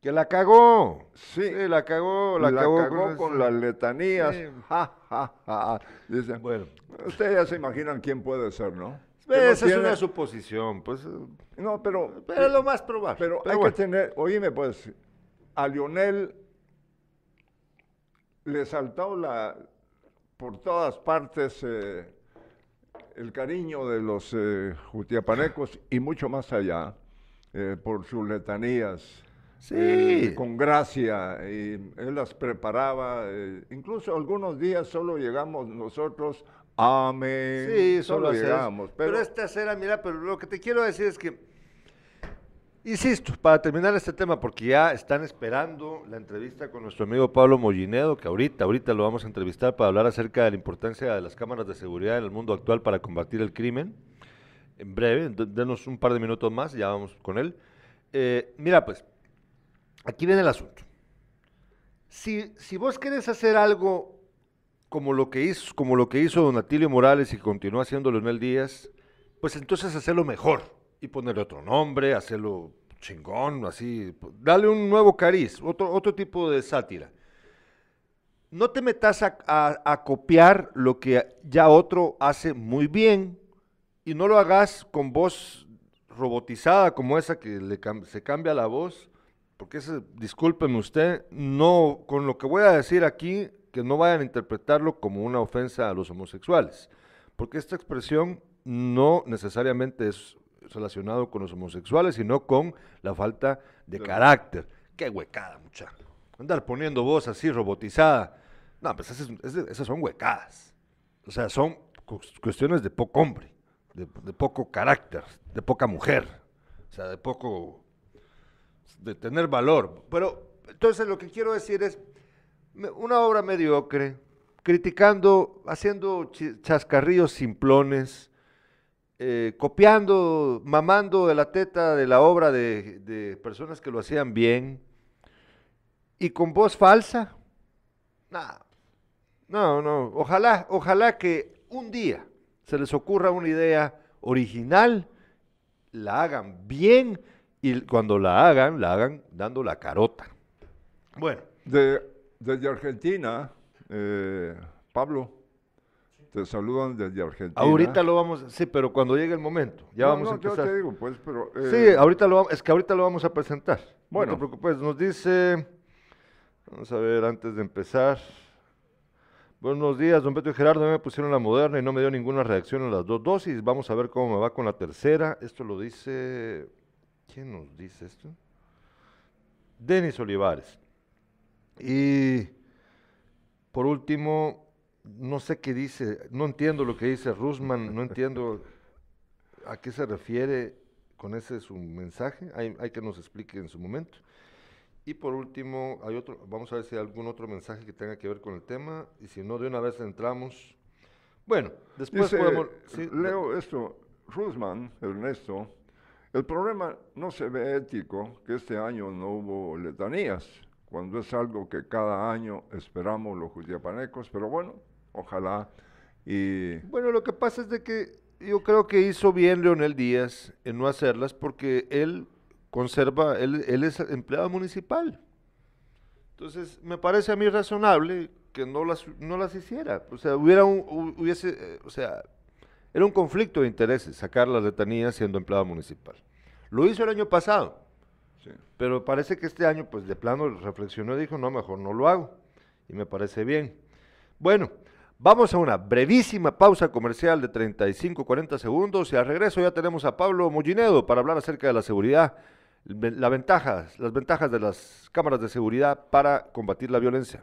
Que la cagó. Sí. Sí, la cagó, la, la, cagó, cagó con, las letanías. Sí. Ja, ja, ja. Dice, Bueno, ustedes ya se imaginan quién puede ser, ¿no? No esa es una suposición, pues, eh, No, pero, pero es lo más probable. pero Pero hay bueno. que tener, oíme pues, a Lionel le saltó la, por todas partes eh, el cariño de los eh, jutiapanecos y mucho más allá, eh, por sus letanías. Sí. con gracia, y él las preparaba, incluso algunos días solo llegamos nosotros, amén, Sí, solo llegamos, Pero, pero, esta cera, mira, pero lo que te quiero decir es que, insisto, para terminar este tema, porque ya están esperando la entrevista con nuestro amigo Pablo Mollinedo, que ahorita, ahorita lo vamos a entrevistar para hablar acerca de la importancia de las cámaras de seguridad en el mundo actual para combatir el crimen. En breve, denos un par de minutos más, ya vamos con él. Eh, mira, pues, aquí viene el asunto. Si, si vos querés hacer algo como lo que hizo, como lo que hizo Don Atilio Morales y continúa haciendo Leonel Díaz, pues entonces hacerlo mejor y ponerle otro nombre, hacerlo chingón, así, darle un nuevo cariz, otro, otro tipo de sátira. No te metas a, copiar lo que ya otro hace muy bien y no lo hagas con voz robotizada como esa que se cambia la voz, porque ese, discúlpeme usted, no, con lo que voy a decir aquí, que no vayan a interpretarlo como una ofensa a los homosexuales, porque esta expresión no necesariamente es relacionado con los homosexuales, sino con la falta de carácter. Qué huecada, muchacho. Andar poniendo voz así robotizada. No, pues esas, son huecadas. O sea, son cu- cuestiones de poco hombre, de, de poco carácter, de poca mujer. O sea, de poco de tener valor. Pero entonces lo que quiero decir es una obra mediocre, criticando, haciendo chascarrillos simplones, eh, copiando, mamando de la teta de la obra de, de personas que lo hacían bien y con voz falsa. Nah, no, no, ojalá, ojalá que un día se les ocurra una idea original, la hagan bien y cuando la hagan, la hagan dando la carota. Bueno, de, desde Argentina, eh, Pablo, te saludan desde Argentina. ahorita lo vamos, sí, pero cuando llegue el momento, ya No, vamos a yo empezar. te digo, pues, pero... Sí, eh, ahorita lo vamos, es que ahorita lo vamos a presentar. Bueno. No te preocupes, nos dice, vamos a ver antes de empezar. Buenos días, don Beto y Gerardo, me pusieron la moderna y no me dio ninguna reacción en las dos dosis. Vamos a ver cómo me va con la tercera. Esto lo dice, ¿quién nos dice esto? Denis Olivares. Y por último, no sé qué dice, no entiendo lo que dice Rusman, no entiendo a qué se refiere con ese su mensaje, hay, hay que nos explique en su momento. Y por último, hay otro, vamos a ver si hay algún otro mensaje que tenga que ver con el tema, y si no, de una vez entramos. Bueno, después Dice, podemos... sí, leo esto, Rusman, Ernesto, el problema no se ve ético que este año no hubo letanías, cuando es algo que cada año esperamos los jutiapanecos, pero bueno, ojalá y Bueno, lo que pasa es de que yo creo que hizo bien Leonel Díaz en no hacerlas porque él conserva, él, es empleado municipal. Entonces, me parece a mí razonable que no las, no las hiciera. O sea, hubiera un, hu- hubiese, eh, o sea, era un conflicto de intereses sacar las letanías siendo empleado municipal. Lo hizo el año pasado, sí. pero parece que este año, pues de plano reflexionó y dijo, no, mejor no lo hago. Y me parece bien. Bueno, vamos a una brevísima pausa comercial de 35-40 segundos y al regreso ya tenemos a Pablo Mollinedo para hablar acerca de la seguridad, la ventaja, las ventajas de las cámaras de seguridad para combatir la violencia.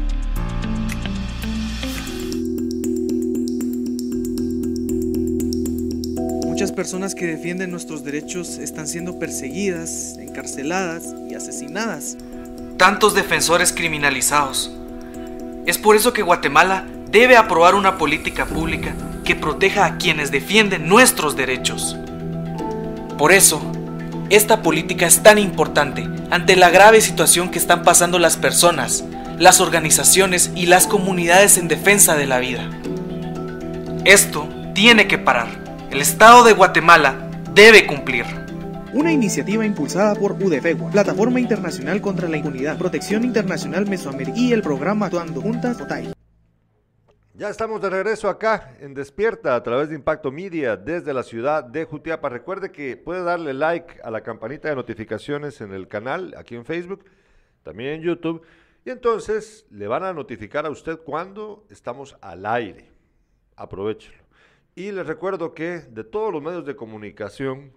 Personas que defienden nuestros derechos están siendo perseguidas, encarceladas y asesinadas. tantos defensores criminalizados. Es por eso que Guatemala debe aprobar una política pública que proteja a quienes defienden nuestros derechos. Por eso, esta política es tan importante ante la grave situación que están pasando las personas, las organizaciones y las comunidades en defensa de la vida. Esto tiene que parar. El Estado de Guatemala debe cumplir. Una iniciativa impulsada por UDFEGUA, Plataforma Internacional contra la Impunidad, Protección Internacional Mesoamérica y el programa Actuando Juntas OTAI. Ya estamos de regreso acá en Despierta a través de Impacto Media desde la ciudad de Jutiapa. Recuerde que puede darle like a la campanita de notificaciones en el canal, aquí en Facebook, también en YouTube. Y entonces le van a notificar a usted cuando estamos al aire. Aprovechelo. Y les recuerdo que de todos los medios de comunicación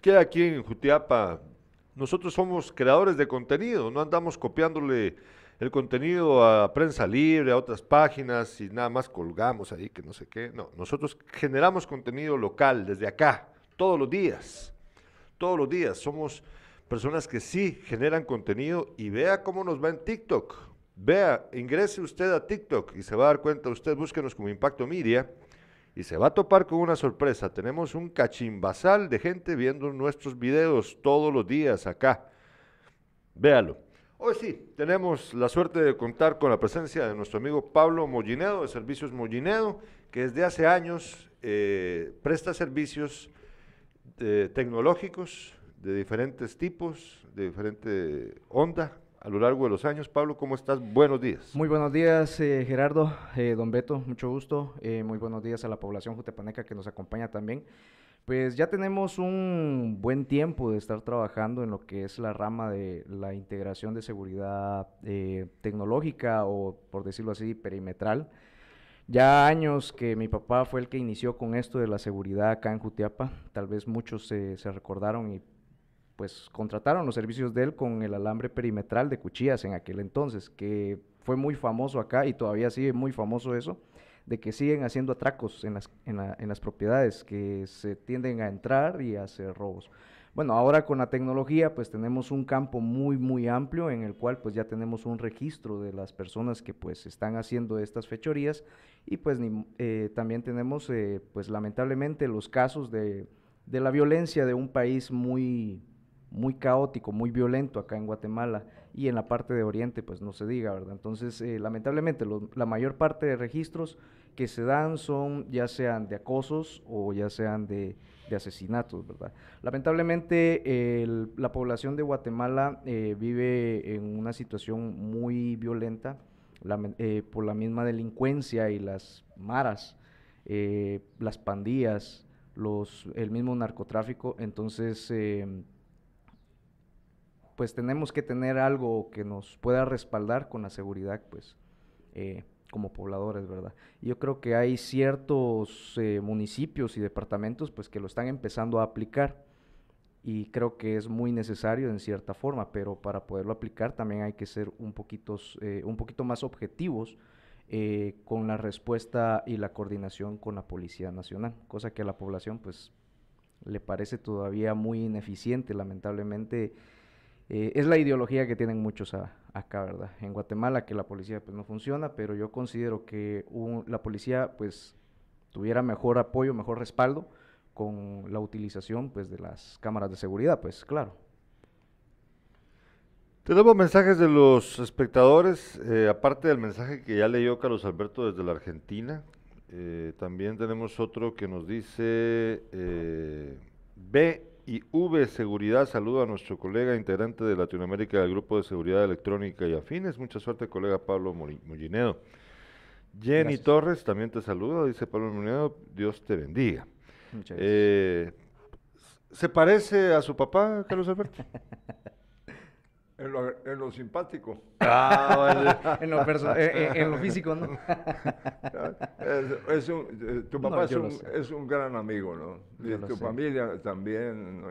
que aquí en Jutiapa, nosotros somos creadores de contenido, no andamos copiándole el contenido a prensa libre, a otras páginas y nada más colgamos ahí que no sé qué. No, nosotros generamos contenido local desde acá, todos los días. Todos los días. Somos personas que sí generan contenido y vea cómo nos va en TikTok. Vea, ingrese usted a TikTok y se va a dar cuenta, usted búsquenos como Impacto Media y se va a topar con una sorpresa. Tenemos un cachimbasal de gente viendo nuestros videos todos los días acá. Véalo. Hoy sí, tenemos la suerte de contar con la presencia de nuestro amigo Pablo Mollinedo de Servicios Mollinedo, que desde hace años eh, presta servicios eh, tecnológicos de diferentes tipos, de diferente onda a lo largo de los años. Pablo, ¿cómo estás? Buenos días. Muy buenos días, eh, Gerardo, don Beto, mucho gusto. muy buenos días a la población jutepaneca que nos acompaña también. Pues ya tenemos un buen tiempo de estar trabajando en lo que es la rama de la integración de seguridad eh, tecnológica o, por decirlo así, perimetral. Ya años que mi papá fue el que inició con esto de la seguridad acá en Jutiapa. Tal vez muchos se recordaron y pues contrataron los servicios de él con el alambre perimetral de cuchillas en aquel entonces, que fue muy famoso acá y todavía sigue muy famoso eso de que siguen haciendo atracos en las, en, en las propiedades, que se tienden a entrar y a hacer robos. Bueno, ahora con la tecnología pues tenemos un campo muy muy amplio en el cual pues ya tenemos un registro de las personas que pues están haciendo estas fechorías y pues eh, también tenemos eh, pues lamentablemente los casos de, de, la violencia de un país muy muy caótico, muy violento acá en Guatemala y en la parte de Oriente pues no se diga, ¿verdad? Entonces eh, lamentablemente la mayor parte de registros que se dan son ya sean de acosos o ya sean de, asesinatos, ¿verdad? Lamentablemente la población de Guatemala eh, vive en una situación muy violenta eh, por la misma delincuencia y las maras, las pandillas, el mismo narcotráfico, entonces pues tenemos que tener algo que nos pueda respaldar con la seguridad, pues como pobladores, ¿verdad? Yo creo que hay ciertos eh, municipios y departamentos pues que lo están empezando a aplicar y creo que es muy necesario en cierta forma, pero para poderlo aplicar también hay que ser un, poquito, eh, un poquito más objetivos eh, con la respuesta y la coordinación con la Policía Nacional, cosa que a la población pues le parece todavía muy ineficiente, lamentablemente eh, es la ideología que tienen muchos acá, ¿verdad? En Guatemala que la policía pues no funciona, pero yo considero que la policía pues tuviera mejor apoyo, mejor respaldo con la utilización pues de las cámaras de seguridad, pues claro. Tenemos mensajes de los espectadores, eh, aparte del mensaje que ya leyó Carlos Alberto desde la Argentina, eh, también tenemos otro que nos dice B y V Seguridad. Saludo a nuestro colega integrante de Latinoamérica del Grupo de Seguridad Electrónica y Afines. Mucha suerte, colega Pablo Mollinedo. Jenny Torres también te saluda, dice Pablo Mollinedo. Dios te bendiga. Muchas eh, ¿Se parece a su papá, Carlos Alberto? En lo, simpático. Ah, en, lo eh, eh, en, lo físico, ¿no? es, un, eh, tu papá es, un, es, un, gran amigo, ¿no? Y tu familia también,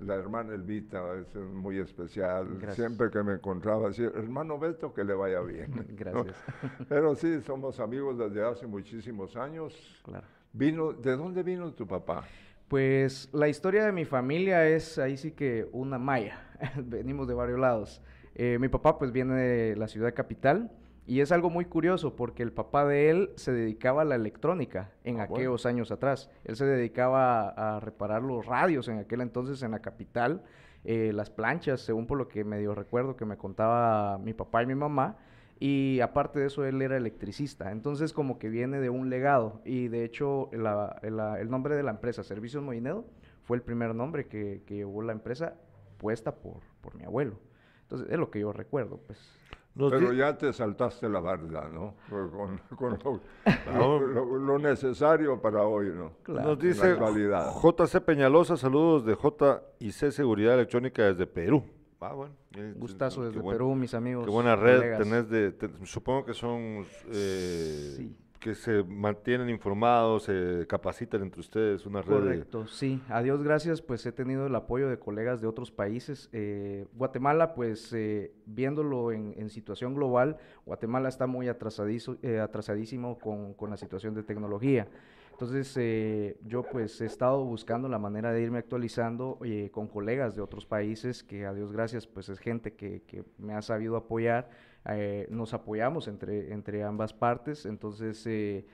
la hermana Elvita es muy especial. Siempre que me encontraba, decía, hermano Beto, que le vaya bien. Gracias. Pero sí, somos amigos desde hace muchísimos años. Claro. Vino, ¿De dónde vino tu papá? Pues la historia de mi familia es ahí sí que una maya. Venimos de varios lados. Eh, mi papá pues viene de la ciudad capital y es algo muy curioso porque el papá de él se dedicaba a la electrónica en ah, aquellos años atrás. Él se dedicaba a, reparar los radios en aquel entonces en la capital, eh, las planchas, según por lo que medio recuerdo que me contaba mi papá y mi mamá. Y aparte de eso, él era electricista. Entonces, como que viene de un legado. Y de hecho, la- la- el nombre de la empresa, Servicios Moinedo, fue el primer nombre que, que llevó la empresa puesta por, por mi abuelo. Entonces, es lo que yo recuerdo, pues. Nos Pero ya te saltaste la barda, ¿no? Con, con lo, Claro. lo- lo necesario para hoy, ¿no? Claro. Nos dice actualidad. JC Peñalosa, saludos de J y C Seguridad Electrónica desde Perú. Ah, bueno. eh, Gustazo desde buen- Perú, mis amigos. Qué buena red colegas. tenés de, te- supongo que son eh, Sí. Que se mantienen informados, se capacitan entre ustedes, una red Correcto, sí. A Dios gracias, pues he tenido el apoyo de colegas de otros países. Eh, Guatemala, pues eh, viéndolo en, situación global, Guatemala está muy atrasadizo- eh, atrasadísimo con, con la situación de tecnología. Entonces, eh, yo pues he estado buscando la manera de irme actualizando eh, con colegas de otros países, que a Dios gracias, pues es gente que, que me ha sabido apoyar. Eh, nos apoyamos entre, entre ambas partes, entonces... eh,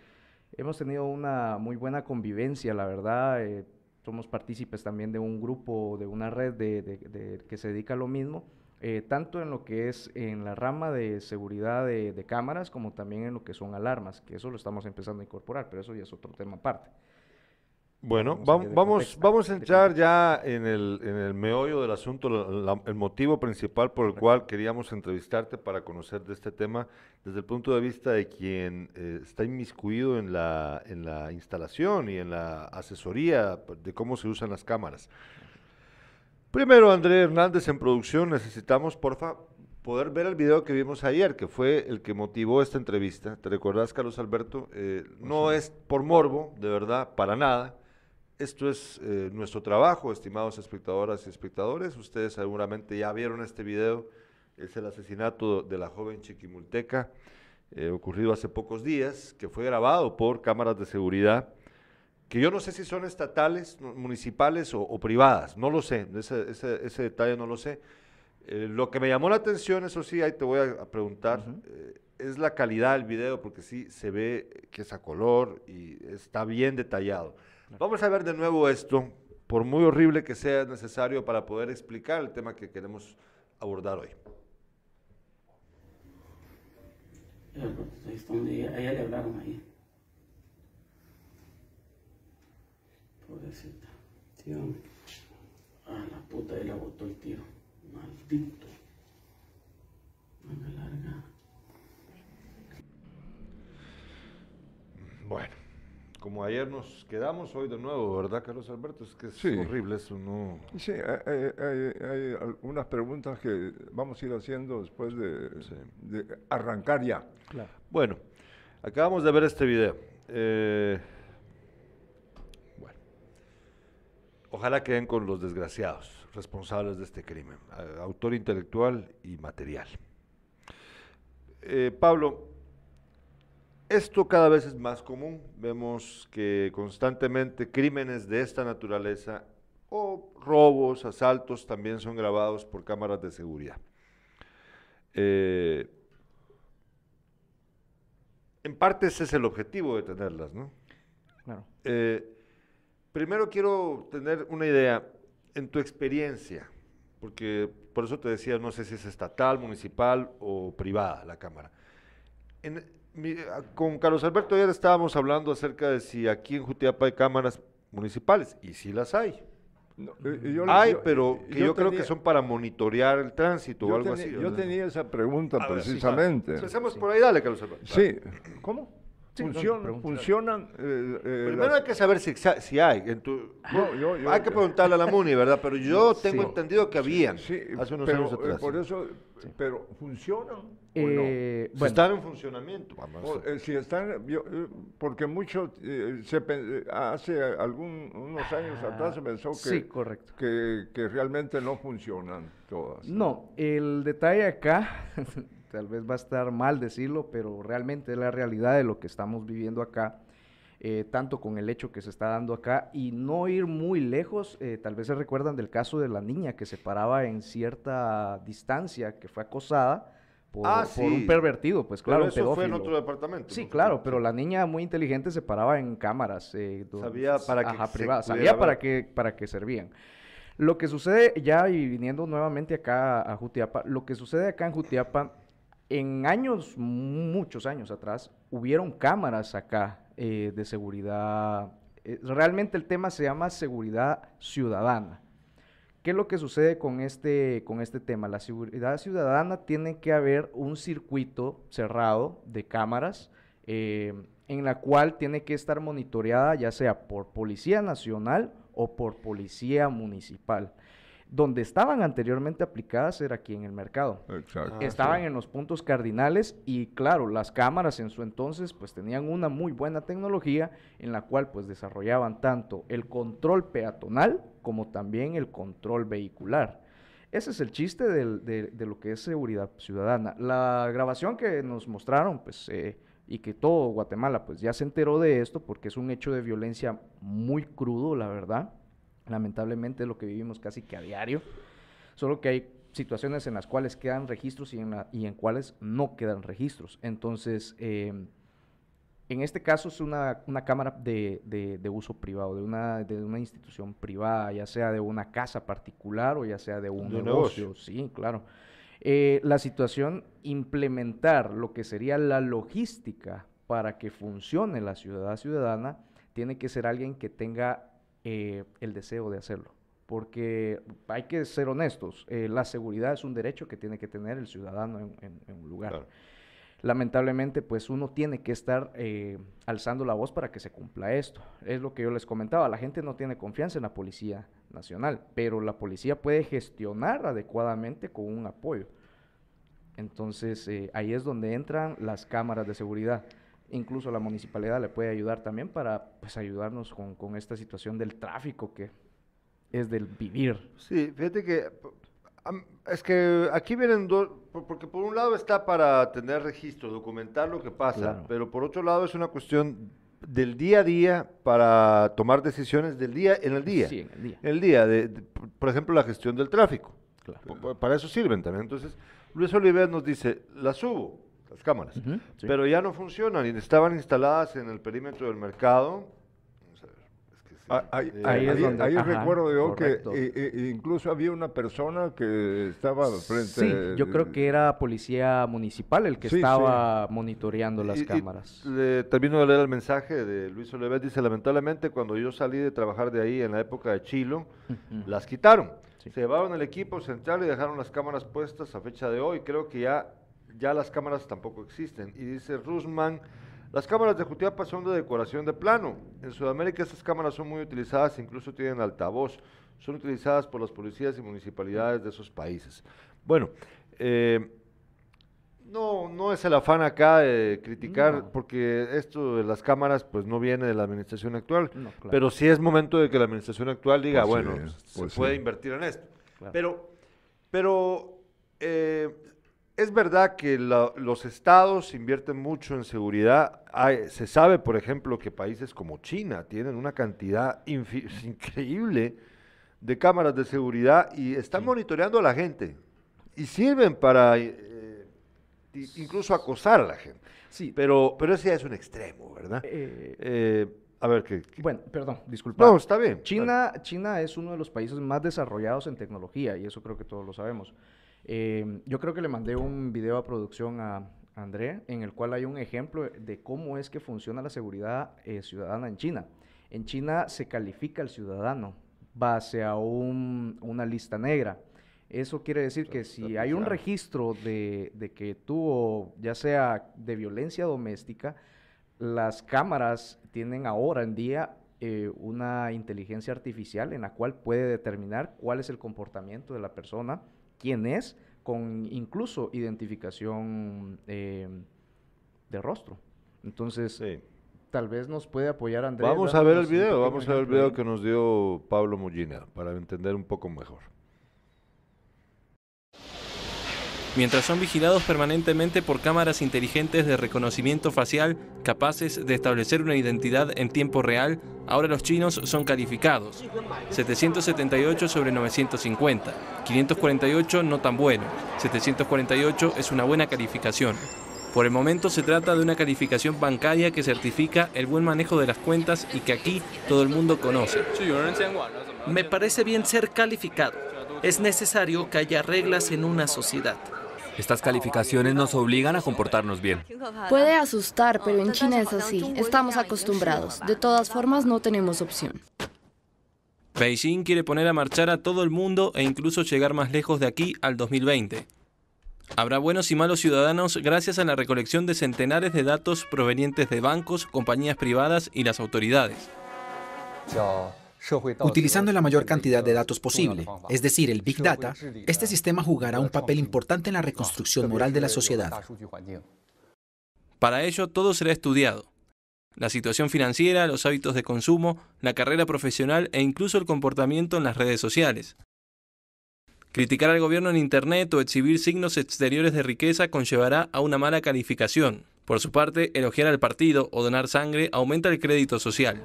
Hemos tenido una muy buena convivencia, la verdad. eh, somos partícipes también de un grupo, de una red de, de- de- que se dedica a lo mismo, eh, tanto en lo que es en la rama de seguridad de, cámaras como también en lo que son alarmas, que eso lo estamos empezando a incorporar, pero eso ya es otro tema aparte. Bueno, Vamos a vamos, a entrar ya en el, en el meollo del asunto, la- la- el motivo principal por el cual queríamos entrevistarte para conocer de este tema desde el punto de vista de quien eh, está inmiscuido en la, en la instalación y en la asesoría de cómo se usan las cámaras. Primero, André Hernández en producción, necesitamos, porfa, poder ver el video que vimos ayer, que fue el que motivó esta entrevista. ¿Te recuerdas, Carlos Alberto? Eh, no es por morbo, de verdad, para nada. Esto es eh, nuestro trabajo, estimados espectadoras y espectadores. Ustedes seguramente ya vieron este video. Es el asesinato de la joven chiquimulteca, eh, ocurrido hace pocos días, que fue grabado por cámaras de seguridad que yo no sé si son estatales, municipales o, o privadas, no lo sé, ese, ese- ese detalle no lo sé. Eh, lo que me llamó la atención, eso sí, ahí te voy a, a preguntar, es la calidad del video, porque sí se ve que es a color y está bien detallado. Vamos a ver de nuevo esto, por muy horrible que sea es necesario para poder explicar el tema que queremos abordar hoy. Donde a ella le hablaron ahí. Pobrecita. Sí, hombre. A la puta, él la botó el tiro. Maldito. Manga larga. Bueno, como ayer nos quedamos hoy de nuevo, ¿verdad, Carlos Alberto? Es que es Sí. horrible eso, ¿no? Sí, hay, hay- hay- hay algunas preguntas que vamos a ir haciendo después de, de arrancar ya. Claro. Bueno, acabamos de ver este video. Eh, bueno, ojalá queden con los desgraciados responsables de este crimen, autor intelectual y material. Eh, Pablo, esto cada vez es más común. Vemos que constantemente crímenes de esta naturaleza o robos, asaltos también son grabados por cámaras de seguridad. Eh, en parte ese es el objetivo de tenerlas, ¿no? Claro. Eh, primero quiero tener una idea en tu experiencia, porque por eso te decía, no sé si es estatal, municipal o privada la cámara. En- con Carlos Alberto ayer estábamos hablando acerca de si aquí en Jutiapa hay cámaras municipales, y sí las hay. No, eh, yo- hay, yo- pero que yo, creo que son para monitorear el tránsito o algo tenía- así. Yo ¿verdad? tenía esa pregunta A ver, sí, precisamente. Empecemos por ahí, dale, Carlos Alberto. Sí, ¿cómo? Sí, no, funcionan. eh, eh, Primero las- hay que saber si, si hay. En tu, No, yo- yo- hay que preguntarle a la MUNI, ¿verdad? Pero yo tengo Sí. entendido que habían Sí, hace unos pero, años eh, atrás. por eso, pero ¿funcionan o Eh, Si bueno, están en funcionamiento. vamos no? O, a- eh, si están, yo, eh, porque mucho, eh, se hace algún, unos años atrás se pensó que, sí, correcto. que, que realmente no funcionan todas. No, el detalle acá, tal vez va a estar mal decirlo, pero realmente es la realidad de lo que estamos viviendo acá, eh, tanto con el hecho que se está dando acá y no ir muy lejos, eh, tal vez se recuerdan del caso de la niña que se paraba en cierta distancia, que fue acosada por, Ah, por un pervertido, pues Pero claro, un eso fue en pedófilo. otro departamento. Sí, ¿no? claro, pero la niña muy inteligente se paraba en cámaras. eh, do- Sabía para ajá, privadas, pudiera sabía para qué servían. Lo que sucede ya, y viniendo nuevamente acá a Jutiapa, lo que sucede acá en Jutiapa en años, muchos años atrás, hubieron cámaras acá eh, de seguridad. Eh, realmente el tema se llama seguridad ciudadana. ¿Qué es lo que sucede con este, con este tema? La seguridad ciudadana tiene que haber un circuito cerrado de cámaras eh, en la cual tiene que estar monitoreada ya sea por Policía Nacional o por Policía Municipal donde estaban anteriormente aplicadas era aquí en el mercado. Exacto. Ah, estaban en los puntos cardinales y claro, las cámaras en su entonces pues tenían una muy buena tecnología en la cual pues desarrollaban tanto el control peatonal como también el control vehicular. Ese es el chiste de, lo que es seguridad ciudadana. La grabación que nos mostraron pues eh, y que todo Guatemala pues ya se enteró de esto porque es un hecho de violencia muy crudo, la verdad Lamentablemente es lo que vivimos casi que a diario, solo que hay situaciones en las cuales quedan registros y en, y en cuales no quedan registros. Entonces, em, en este caso es una, cámara de, uso privado, de una, de una institución privada, ya sea de una casa particular o ya sea de un negocio. Sí, claro. Eh, la situación, implementar lo que sería la logística para que funcione la ciudad ciudadana, tiene que ser alguien que tenga eh, el deseo de hacerlo. Porque hay que ser honestos, eh, la seguridad es un derecho que tiene que tener el ciudadano en, un lugar. Lamentablemente, pues uno tiene que estar eh, alzando la voz para que se cumpla esto. Es lo que yo les comentaba, la gente no tiene confianza en la Policía Nacional, pero la policía puede gestionar adecuadamente con un apoyo. Entonces, ahí es donde entran las cámaras de seguridad incluso la municipalidad le puede ayudar también para pues ayudarnos con, esta situación del tráfico que es del vivir. Sí, fíjate que es que aquí vienen dos, porque por un lado está para tener registro, documentar lo que pasa, pero por otro lado es una cuestión del día a día para tomar decisiones del día en el día. Sí, en el día. el día, de, por ejemplo, la gestión del tráfico. Para eso sirven también. Entonces, Luis Oliver nos dice, la subo, las cámaras, pero ya no funcionan y estaban instaladas en el perímetro del mercado. ahí, recuerdo yo que incluso había una persona que estaba frente. Sí, yo creo que era policía municipal el que estaba monitoreando las cámaras. termino de leer el mensaje de Luis Olevet. Dice: Lamentablemente, cuando yo salí de trabajar de ahí en la época de Chilo, las quitaron. Se llevaron el equipo central y dejaron las cámaras puestas a fecha de hoy. Creo que ya ya las cámaras tampoco existen. Y dice Rusman, las cámaras de Jutiapa son de decoración de plano. En Sudamérica estas cámaras son muy utilizadas, incluso tienen altavoz. Son utilizadas por las policías y municipalidades de esos países. Bueno, eh, no, no es el afán acá de criticar, porque esto de las cámaras pues no viene de la administración actual, pero sí es momento de que la administración actual diga, pues bueno, se pues puede invertir en esto. Pero, pero eh, es verdad que los estados invierten mucho en seguridad. se sabe, por ejemplo, que países como China tienen una cantidad increíble de cámaras de seguridad y están monitoreando a la gente y sirven para eh, incluso acosar a la gente. Sí. Pero, pero ese ya es un extremo, ¿verdad? Eh, eh, a ver, ¿qué, Bueno, perdón, disculpa. No, está bien. China, China es uno de los países más desarrollados en tecnología y eso creo que todos lo sabemos. Em, yo creo que le mandé un video a producción a, André en el cual hay un ejemplo de cómo es que funciona la seguridad eh, ciudadana en China. En China se califica al ciudadano base a una lista negra. Eso quiere decir que si hay un registro de, que tuvo, ya sea de violencia doméstica, las cámaras tienen ahora en día eh, una inteligencia artificial en la cual puede determinar cuál es el comportamiento de la persona quién es, con incluso identificación eh, de rostro. Entonces, tal vez nos puede apoyar Andrés. Vamos a ver el video, vamos a ver el video que nos dio Pablo Mullina para entender un poco mejor. Mientras son vigilados permanentemente por cámaras inteligentes de reconocimiento facial capaces de establecer una identidad en tiempo real, ahora los chinos son calificados. 778 sobre 950, 548 no tan bueno, 748 es una buena calificación. Por el momento se trata de una calificación bancaria que certifica el buen manejo de las cuentas y que aquí todo el mundo conoce. Me parece bien ser calificado. Es necesario que haya reglas en una sociedad. Estas calificaciones nos obligan a comportarnos bien. Puede asustar, pero en China es así. Estamos acostumbrados. De todas formas, no tenemos opción. Beijing quiere poner a marchar a todo el mundo e incluso llegar más lejos de aquí al 2020. Habrá buenos y malos ciudadanos gracias a la recolección de centenares de datos provenientes de bancos, compañías privadas y las autoridades. Utilizando la mayor cantidad de datos posible, es decir, el Big Data, este sistema jugará un papel importante en la reconstrucción moral de la sociedad. Para ello, todo será estudiado. La situación financiera, los hábitos de consumo, la carrera profesional e incluso el comportamiento en las redes sociales. Criticar al gobierno en Internet o exhibir signos exteriores de riqueza conllevará a una mala calificación. Por su parte, elogiar al partido o donar sangre aumenta el crédito social.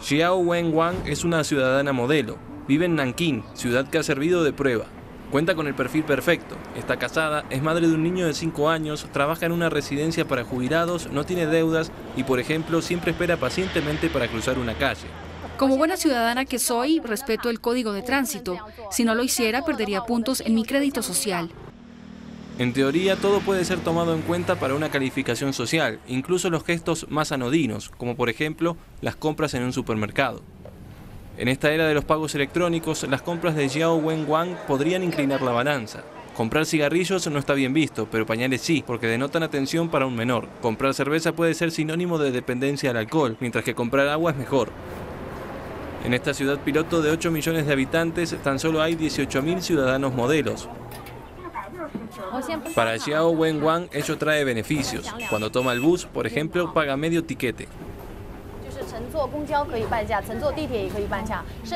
Xiao Wen Wang es una ciudadana modelo. Vive en Nankín, ciudad que ha servido de prueba. Cuenta con el perfil perfecto. Está casada, es madre de un niño de 5 años, trabaja en una residencia para jubilados, no tiene deudas y, por ejemplo, siempre espera pacientemente para cruzar una calle. Como buena ciudadana que soy, respeto el código de tránsito. Si no lo hiciera, perdería puntos en mi crédito social. En teoría, todo puede ser tomado en cuenta para una calificación social, incluso los gestos más anodinos, como por ejemplo las compras en un supermercado. En esta era de los pagos electrónicos, las compras de Xiao Wang podrían inclinar la balanza. Comprar cigarrillos no está bien visto, pero pañales sí, porque denotan atención para un menor. Comprar cerveza puede ser sinónimo de dependencia al alcohol, mientras que comprar agua es mejor. En esta ciudad piloto de 8 millones de habitantes, tan solo hay 18.000 ciudadanos modelos. Para Xiao Wang, ello trae beneficios. Cuando toma el bus, por ejemplo, paga medio tiquete.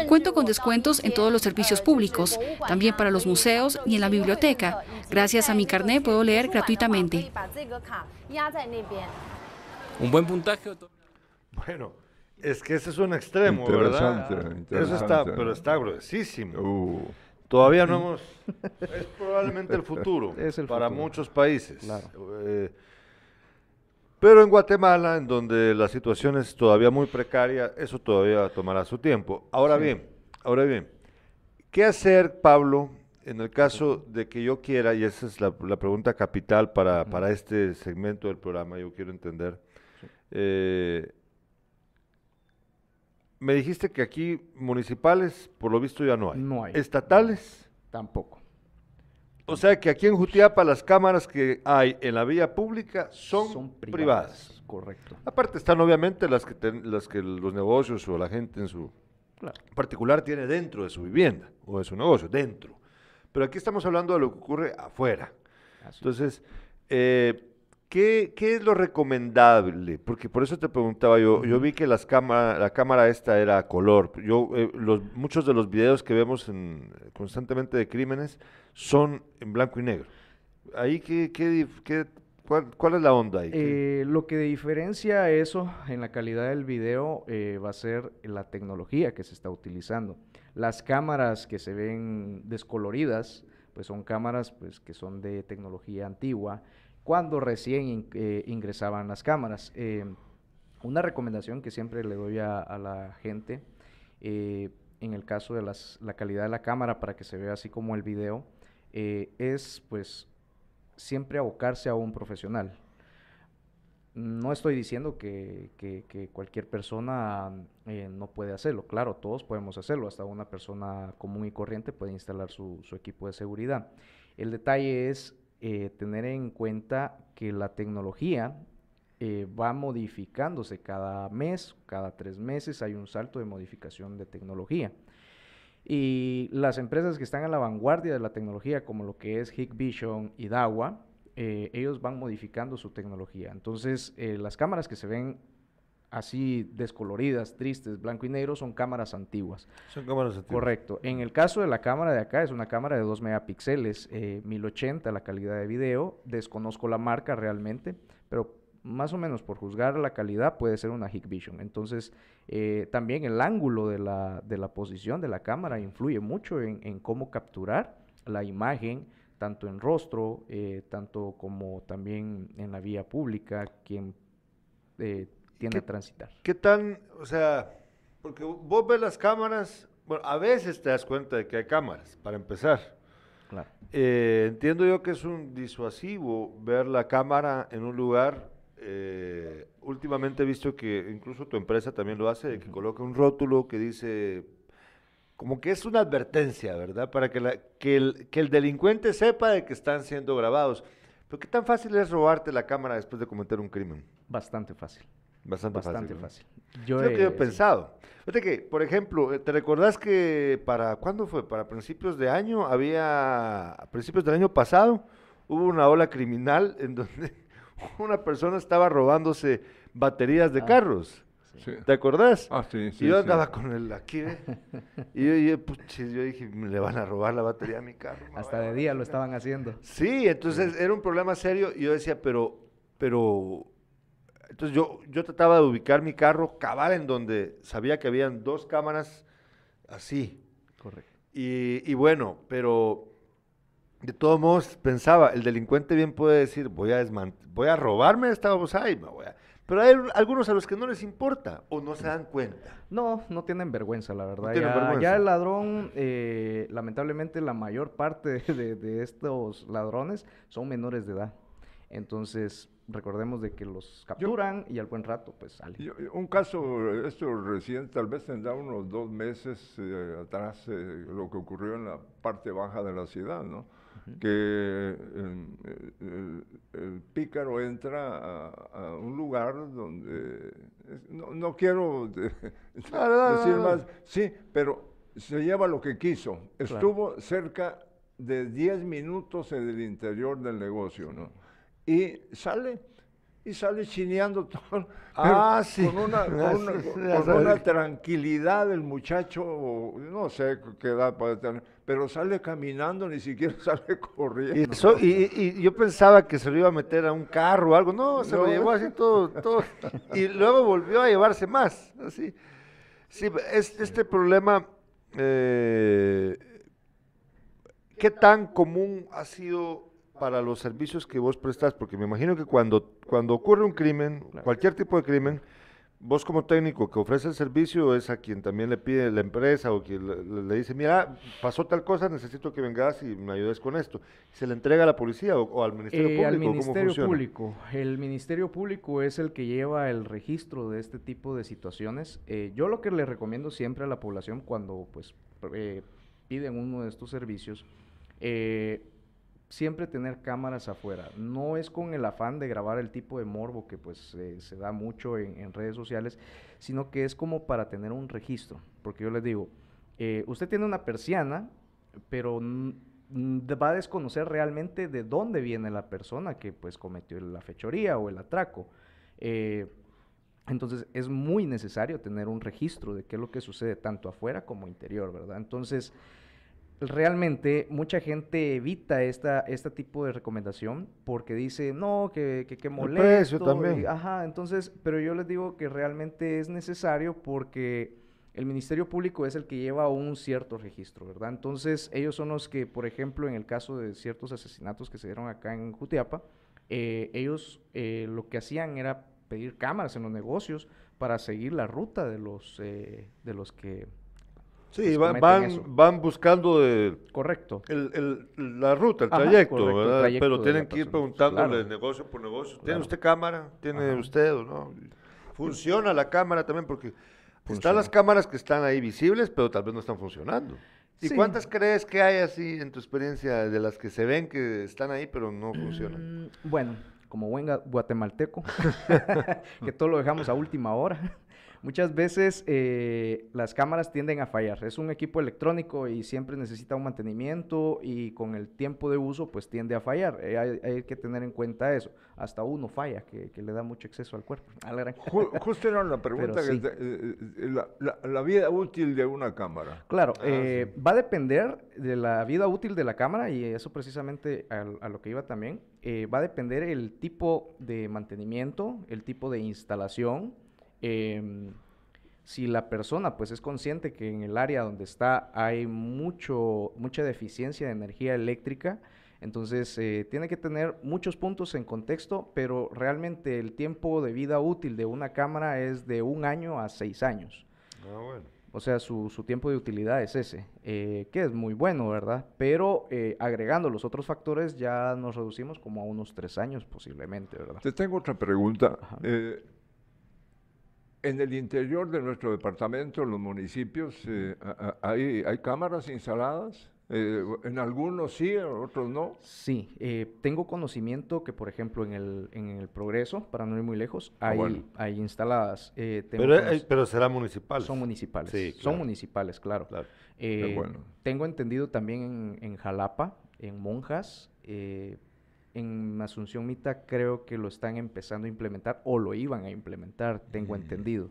Cuento con descuentos en todos los servicios públicos, también para los museos y en la biblioteca. Gracias a mi carnet puedo leer gratuitamente. Un buen puntaje. Bueno, es que ese es un extremo, ¿verdad? Eso está, pero está gruesísimo. Uh. Todavía no hemos. es probablemente el futuro Es el para futuro. muchos países. Claro. Eh, pero en Guatemala, en donde la situación es todavía muy precaria, eso todavía tomará su tiempo. Ahora Sí. bien, ahora bien, ¿qué hacer, Pablo, en el caso de que yo quiera, y esa es la, la pregunta capital para, para este segmento del programa, yo quiero entender. eh, me dijiste que aquí municipales, por lo visto, ya no hay. No hay. ¿Estatales? Tampoco. O sea que aquí en Jutiapa las cámaras que hay en la vía pública son, privadas. Correcto. Aparte están obviamente las que, ten- las que los negocios o la gente en su Claro. particular tiene dentro de su vivienda o de su negocio, dentro. Pero aquí estamos hablando de lo que ocurre afuera. Entonces, eh, ¿qué, qué es lo recomendable? Porque por eso te preguntaba yo, yo vi que las cámara, la cámara esta era a color. Yo, eh, los, muchos de los videos que vemos en- constantemente de crímenes son en blanco y negro. Ahí, ¿qué, qué, dif- qué- cuál, cuál es la onda ahí? ¿Qué- Eh, lo que diferencia eso en la calidad del video eh, va a ser la tecnología que se está utilizando. Las cámaras que se ven descoloridas, pues son cámaras pues, que son de tecnología antigua, cuando recién eh, ingresaban las cámaras. Eh, una recomendación que siempre le doy a, a la gente, eh, en el caso de las- la calidad de la cámara para que se vea así como el video, eh, es pues siempre abocarse a un profesional. No estoy diciendo que, que- que cualquier persona eh, no puede hacerlo. Claro, todos podemos hacerlo. Hasta una persona común y corriente puede instalar su, su equipo de seguridad. El detalle es eh, tener en cuenta que la tecnología eh, va modificándose cada mes, cada tres meses hay un salto de modificación de tecnología. Y las empresas que están a la vanguardia de la tecnología, como lo que es Hikvision y Dawa, eh, ellos van modificando su tecnología. Entonces, las cámaras que se ven así descoloridas, tristes, blanco y negro, son cámaras antiguas. Son cámaras antiguas. Correcto. En el caso de la cámara de acá, es una cámara de 2 megapíxeles, eh, 1080 la calidad de video. Desconozco la marca realmente, pero más o menos por juzgar la calidad puede ser una Hikvision. Entonces, eh, también el ángulo de la, de la posición de la cámara influye mucho en, en cómo capturar la imagen, tanto en rostro, eh, tanto como también en la vía pública, quien eh, tiende a transitar. ¿Qué tan, o sea, porque vos ves las cámaras, bueno, a veces te das cuenta de que hay cámaras, para empezar. Eh, entiendo yo que es un disuasivo ver la cámara en un lugar. eh, últimamente he visto que incluso tu empresa también lo hace, que coloca un rótulo que dice, como que es una advertencia, ¿verdad? Para que, la- que, el, que el delincuente sepa de que están siendo grabados. Pero ¿qué tan fácil es robarte la cámara después de cometer un crimen? Bastante fácil. Bastante, Bastante fácil. ¿no? fácil. Es Yo lo que yo he pensado. Fíjate que, por ejemplo, eh, ¿te recordás que para, ¿cuándo fue? Para principios de año, había, a principios del año pasado, hubo una ola criminal en donde una persona estaba robándose baterías de Ah, carros. sí. ¿Te acordás? Ah, sí, sí, Y yo sí. andaba con el aquí, ¿ve? Y yo, yo, puchis, yo dije, me le van a robar la batería a mi carro. Hasta de día lo estaban haciendo. Sí, entonces era un problema serio y yo decía, pero, pero, entonces yo, yo trataba de ubicar mi carro cabal en donde sabía que habían dos cámaras así. Correcto. Y, y bueno, pero de todos modos pensaba, el delincuente bien puede decir, voy a voy a robarme esta bozal y me voy a... Pero hay algunos a los que no les importa o no se dan cuenta. No, no tienen vergüenza, la verdad. ya, vergüenza. ya el ladrón, eh, lamentablemente la mayor parte de, de estos ladrones son menores de edad. Entonces, recordemos de que los capturan y al buen rato, pues salen. Yo- un caso, esto reciente, tal vez tendrá unos dos meses eh, atrás, eh, lo que ocurrió en la parte baja de la ciudad, ¿no? Que eh, el, el pícaro entra a, a un lugar donde, no, no quiero de- No, no, no, decir más, sí, pero se lleva lo que quiso. Estuvo cerca de 10 minutos en el interior del negocio, ¿no? Y sale, y sale chineando todo. Ah, pero sí. Con una, con Ah, una- sí, con una tranquilidad el muchacho, no sé qué edad puede tener, pero sale caminando, ni siquiera sale corriendo. Y, yo pensaba que se lo iba a meter a un carro o algo. No, se lo llevó así todo, todo. Y luego volvió a llevarse más. Así. Sí, es, este problema, eh, ¿qué tan común ha sido para los servicios que vos prestas? Porque me imagino que cuando, cuando ocurre un crimen, cualquier tipo de crimen, vos como técnico que ofrece el servicio es a quien también le pide la empresa o quien le, le- dice, mira, pasó tal cosa, necesito que vengas y me ayudes con esto. ¿Se le entrega a la policía o, o al Ministerio Eh, Público? al ¿Cómo Ministerio funciona? Público. El Ministerio Público es el que lleva el registro de este tipo de situaciones. Eh, yo lo que le recomiendo siempre a la población cuando pues eh, piden uno de estos servicios, eh, siempre tener cámaras afuera. No es con el afán de grabar el tipo de morbo que pues se da mucho en, redes sociales, sino que es como para tener un registro. Porque yo les digo, eh, usted tiene una persiana, pero va a desconocer realmente de dónde viene la persona que pues cometió la fechoría o el atraco. Eh, entonces es muy necesario tener un registro de qué es lo que sucede tanto afuera como interior, ¿verdad? Entonces, realmente mucha gente evita esta, este tipo de recomendación porque dice, no, que, que, que molesto. precio y- también. ajá, entonces, pero yo les digo que realmente es necesario porque el Ministerio Público es el que lleva un cierto registro, ¿verdad? Entonces, ellos son los que, por ejemplo, en el caso de ciertos asesinatos que se dieron acá en Jutiapa, eh, ellos eh, lo que hacían era pedir cámaras en los negocios para seguir la ruta de los, eh, de los que Sí, va- cometen eso. van, van buscando de, Correcto. el, el- la ruta, el Ajá, trayecto, correcto, el trayecto Pero tienen que ir preguntándole claro. negocio por negocio. ¿Tiene Claro. usted cámara? ¿Tiene Ajá. usted o no? Funciona la cámara también porque están Funciona. las cámaras que están ahí visibles, pero tal vez no están funcionando. ¿Y Sí. cuántas crees que hay así en tu experiencia de las que se ven que están ahí pero no funcionan? Mm, Bueno, como buen guatemalteco, que todo lo dejamos a última hora. Muchas veces eh, las cámaras tienden a fallar. Es un equipo electrónico y siempre necesita un mantenimiento y con el tiempo de uso pues tiende a fallar. Eh, hay, hay que tener en cuenta eso. Hasta uno falla, que, que le da mucho exceso al cuerpo. A la gran- Justo era la pregunta, que te- eh, eh, la, la- la vida útil de una cámara. Claro, Ah, eh, va a depender de la vida útil de la cámara y eso precisamente al- a, lo que iba también. eh, va a depender el tipo de mantenimiento, el tipo de instalación. Em, si la persona pues es consciente que en el área donde está hay mucho, mucha deficiencia de energía eléctrica, entonces eh, tiene que tener muchos puntos en contexto, pero realmente el tiempo de vida útil de una cámara es de un año a seis años. Ah, bueno. O sea, su, su tiempo de utilidad es ese, eh, que es muy bueno, ¿verdad? Pero eh, agregando los otros factores ya nos reducimos como a unos tres años posiblemente, ¿verdad? Te tengo otra pregunta. En el interior de nuestro departamento, en los municipios, eh, ¿hay, ¿hay cámaras instaladas? Eh, en algunos sí, en otros no. Sí, eh, tengo conocimiento que, por ejemplo, en el, en el Progreso, para no ir muy lejos, hay, bueno. hay instaladas. eh, tengo Pero, eh, pero será municipal. Son municipales. Sí, Son municipales, claro. Eh, bueno. Tengo entendido también en, en Jalapa, en Monjas, eh, en Asunción Mita creo que lo están empezando a implementar o lo iban a implementar, tengo Mm. entendido.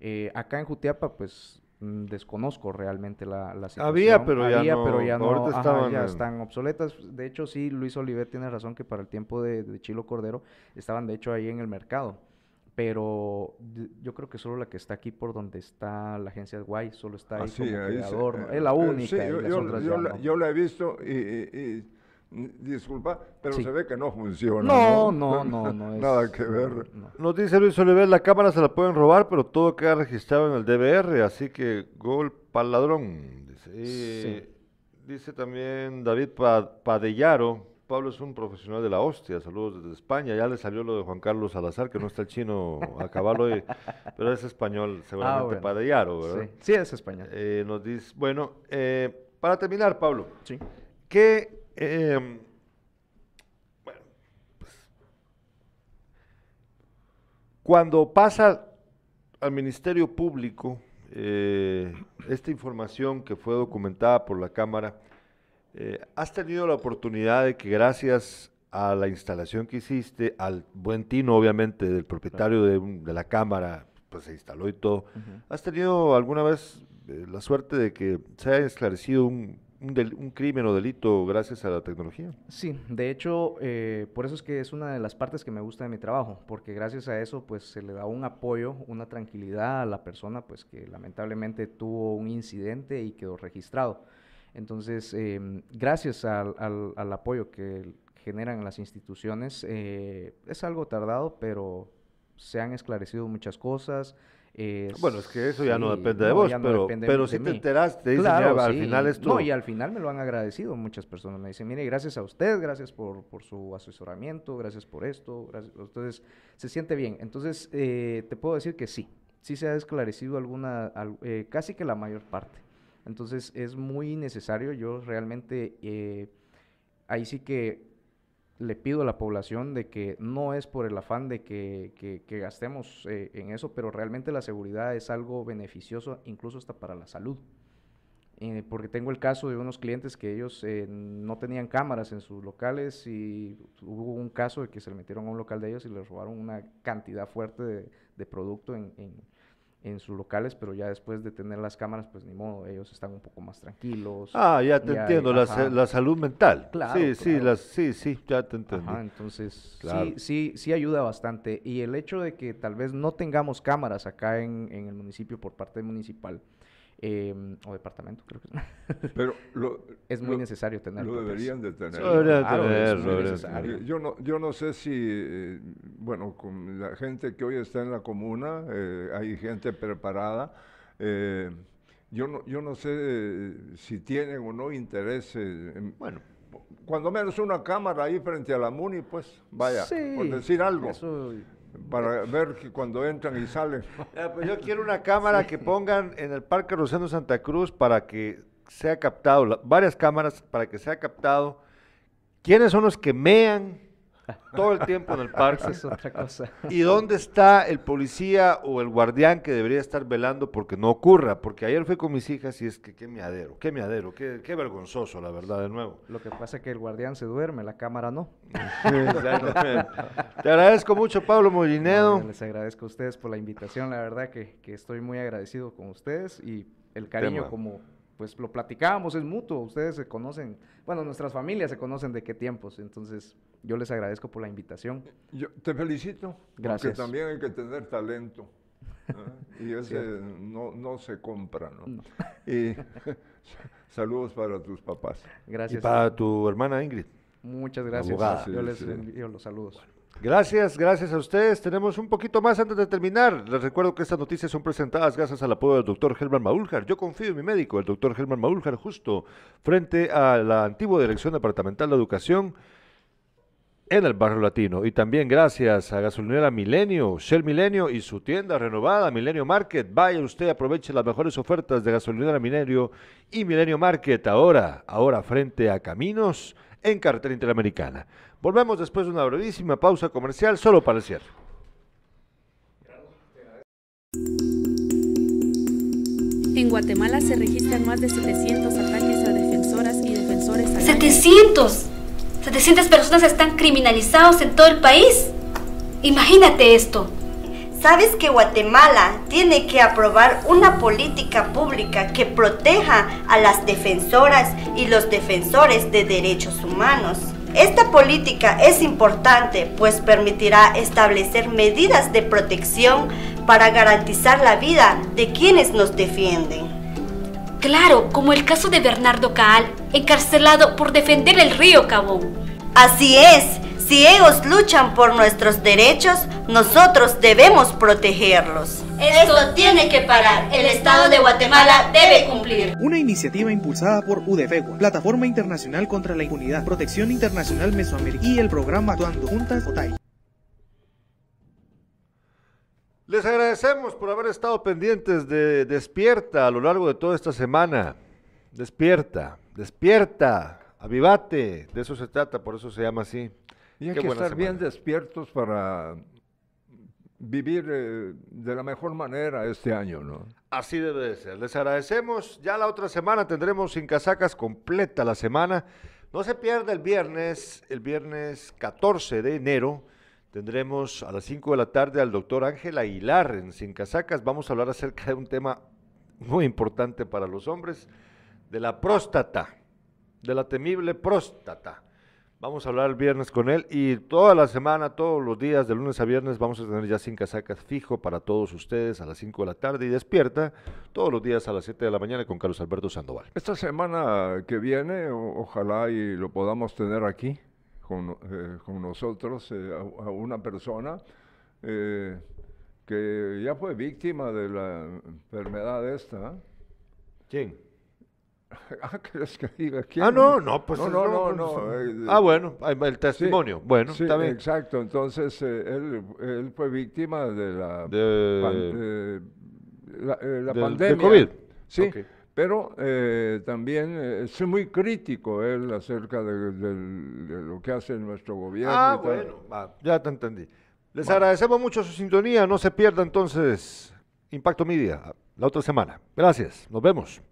Eh, acá en Jutiapa, pues mm, desconozco realmente la, la situación. Había, pero ya no, pero ya no, ajá, ya en- están obsoletas. De hecho, sí, Luis Oliver tiene razón que para el tiempo de, de Chilo Cordero estaban de hecho ahí en el mercado. Pero yo creo que solo la que está aquí por donde está la agencia de Guay, solo está ahí Ah, como ahí se- adorno. eh, Es la eh, única. sí, y yo, yo- la, no. yo la he visto y, y- y, disculpa, pero Sí. se ve que no funciona. No, no, no, no es- Nada que ver. Nos dice Luis Oliver, la cámara se la pueden robar, pero todo queda registrado en el DVR, así que gol para ladrón. Dice, Eh, dice también David Pa- Padellaro, Pablo es un profesional de la hostia, saludos desde España, ya le salió lo de Juan Carlos Salazar, que no está el chino a caballo hoy, pero es español, seguramente Ah, bueno. Padellaro, ¿verdad? Sí, sí es español. Eh, nos dice, bueno, eh, para terminar, Pablo, Sí. ¿qué, eh, bueno, pues, cuando pasa al Ministerio Público eh, esta información que fue documentada por la Cámara, eh, ¿has tenido la oportunidad de que gracias a la instalación que hiciste, al buen tino obviamente del propietario de, de la Cámara, pues se instaló y todo, ¿has tenido alguna vez eh, la suerte de que se haya esclarecido un, un del- un crimen o delito gracias a la tecnología? Sí, de hecho, eh, por eso es que es una de las partes que me gusta de mi trabajo, porque gracias a eso, pues se le da un apoyo, una tranquilidad a la persona, pues que lamentablemente tuvo un incidente y quedó registrado. Entonces, em, gracias al, al- al apoyo que generan las instituciones, eh, es algo tardado, pero se han esclarecido muchas cosas. Eh, Bueno, es que eso ya no depende de vos, no pero- pero sí te enteraste, te dicen, Claro, ya, al sí. final esto- No, y al final me lo han agradecido muchas personas. Me dicen, mire, gracias a usted, gracias por, por su asesoramiento, gracias por esto. Gracias. Entonces, se siente bien. Entonces, eh, te puedo decir que sí, sí se ha esclarecido alguna, al- eh, casi que la mayor parte. Entonces, es muy necesario. Yo realmente, eh, ahí sí que le pido a la población de que no es por el afán de que, que- gastemos eh, en eso, pero realmente la seguridad es algo beneficioso, incluso hasta para la salud. Eh, porque tengo el caso de unos clientes que ellos eh, no tenían cámaras en sus locales y hubo un caso de que se le metieron a un local de ellos y les robaron una cantidad fuerte de, de producto en, en- en sus locales, pero ya después de tener las cámaras, pues ni modo, ellos están un poco más tranquilos. Ah, ya te hay- entiendo, la, la salud mental. Claro, sí, sí, las, sí, sí, ya te entendí. Ajá, entonces Claro. sí, sí, sí ayuda bastante. Y el hecho de que tal vez no tengamos cámaras acá en, en el municipio por parte municipal eh, o departamento, creo que Pero lo- es muy lo- necesario tenerlo. Lo deberían de tener. Es muy necesario. Yo no, yo no sé si, eh, bueno, con la gente que hoy está en la comuna, eh, hay gente preparada. eh, yo, no, yo no sé eh, si tienen o no interés. en- bueno, cuando menos una cámara ahí frente a la MUNI, pues vaya, Sí, por decir algo. eso- Para ver que cuando entran y salen. Ya, pues yo quiero una cámara que pongan en el Parque Rosendo Santa Cruz para que sea captado, la- varias cámaras para que sea captado. Quiénes son los que mean todo el tiempo en el parque. Es otra cosa. ¿Y dónde está el policía o el guardián que debería estar velando porque no ocurra? Porque ayer fui con mis hijas y es que qué miadero, qué miadero, qué, qué vergonzoso, la verdad, de nuevo. Lo que pasa es que el guardián se duerme, la cámara no. Exactamente. Te agradezco mucho, Pablo. No, yo les agradezco a ustedes por la invitación, la verdad que, que estoy muy agradecido con ustedes y el cariño Tema. como pues lo platicábamos, es mutuo, ustedes se conocen, bueno, nuestras familias se conocen de qué tiempos, entonces yo les agradezco por la invitación. Yo te felicito. Gracias. Porque también hay que tener talento. Y ese no, no se compra, ¿no? Y saludos para tus papás. Gracias. Y para tu hermana Ingrid. Muchas gracias. Abogada. Yo Sí, les sí. envío los saludos. Gracias, gracias a ustedes. Tenemos un poquito más antes de terminar. Les recuerdo que estas noticias son presentadas gracias al apoyo del doctor Helman Maúljar. Yo confío en mi médico, el doctor Helman Maúljar, justo frente a la antigua Dirección Departamental de Educación en el barrio latino. Y también gracias a Gasolinera Milenio, Shell Milenio y su tienda renovada, Milenio Market. Vaya usted, aproveche las mejores ofertas de Gasolinera Milenio y Milenio Market ahora, ahora frente a Caminos en carretera interamericana. Volvemos después de una brevísima pausa comercial solo para el cierre. En Guatemala se registran más de 700 ataques a defensoras y defensores. al año. 700. 700 personas están criminalizados en todo el país. Imagínate esto. ¿Sabes que Guatemala tiene que aprobar una política pública que proteja a las defensoras y los defensores de derechos humanos? Esta política es importante pues permitirá establecer medidas de protección para garantizar la vida de quienes nos defienden. Claro, como el caso de Bernardo Caal, encarcelado por defender el río Cabón. Así es, si ellos luchan por nuestros derechos, nosotros debemos protegerlos. Esto tiene que parar. El Estado de Guatemala debe cumplir. Una iniciativa impulsada por UDFEGUA, Plataforma Internacional contra la Impunidad, Protección Internacional Mesoamericana y el programa Actuando Juntas OTAI. Les agradecemos por haber estado pendientes de Despierta a lo largo de toda esta semana. Despierta, despierta, avivate, de eso se trata, por eso se llama así. Y hay Qué que estar bien semana. despiertos para vivir eh, de la mejor manera este año, ¿no? Así debe de ser. Les agradecemos. Ya la otra semana tendremos sin casacas completa la semana. No se pierda el viernes, el viernes 14 de enero. Tendremos a las 5 de la tarde al doctor Ángel Aguilar en Sin Casacas. Vamos a hablar acerca de un tema muy importante para los hombres, de la próstata, de la temible próstata. Vamos a hablar el viernes con él y toda la semana, todos los días, de lunes a viernes, vamos a tener ya sin casacas fijo para todos ustedes a las 5 de la tarde y despierta todos los días a las 7 de la mañana con Carlos Alberto Sandoval. Esta semana que viene, ojalá y lo podamos tener aquí con, eh, con nosotros, eh, a, a una persona eh, que ya fue víctima de la enfermedad esta. ¿eh? ¿Quién? Ah, ¿quieres que diga quién? Ah, no, no, pues No, no, no, no. no, eh, ah, bueno, el sí, testimonio. Bueno, sí, está bien. Exacto, entonces eh, él, él fue víctima de la, De- pan- eh, la, eh, la de pandemia. COVID. Sí, Ok. Pero eh, también eh, es muy crítico él acerca de, lo que hace nuestro gobierno. Ah, y tal. bueno, va, ya te entendí. Les agradecemos mucho su sintonía. No se pierda entonces Impacto Media la otra semana. Gracias. Nos vemos.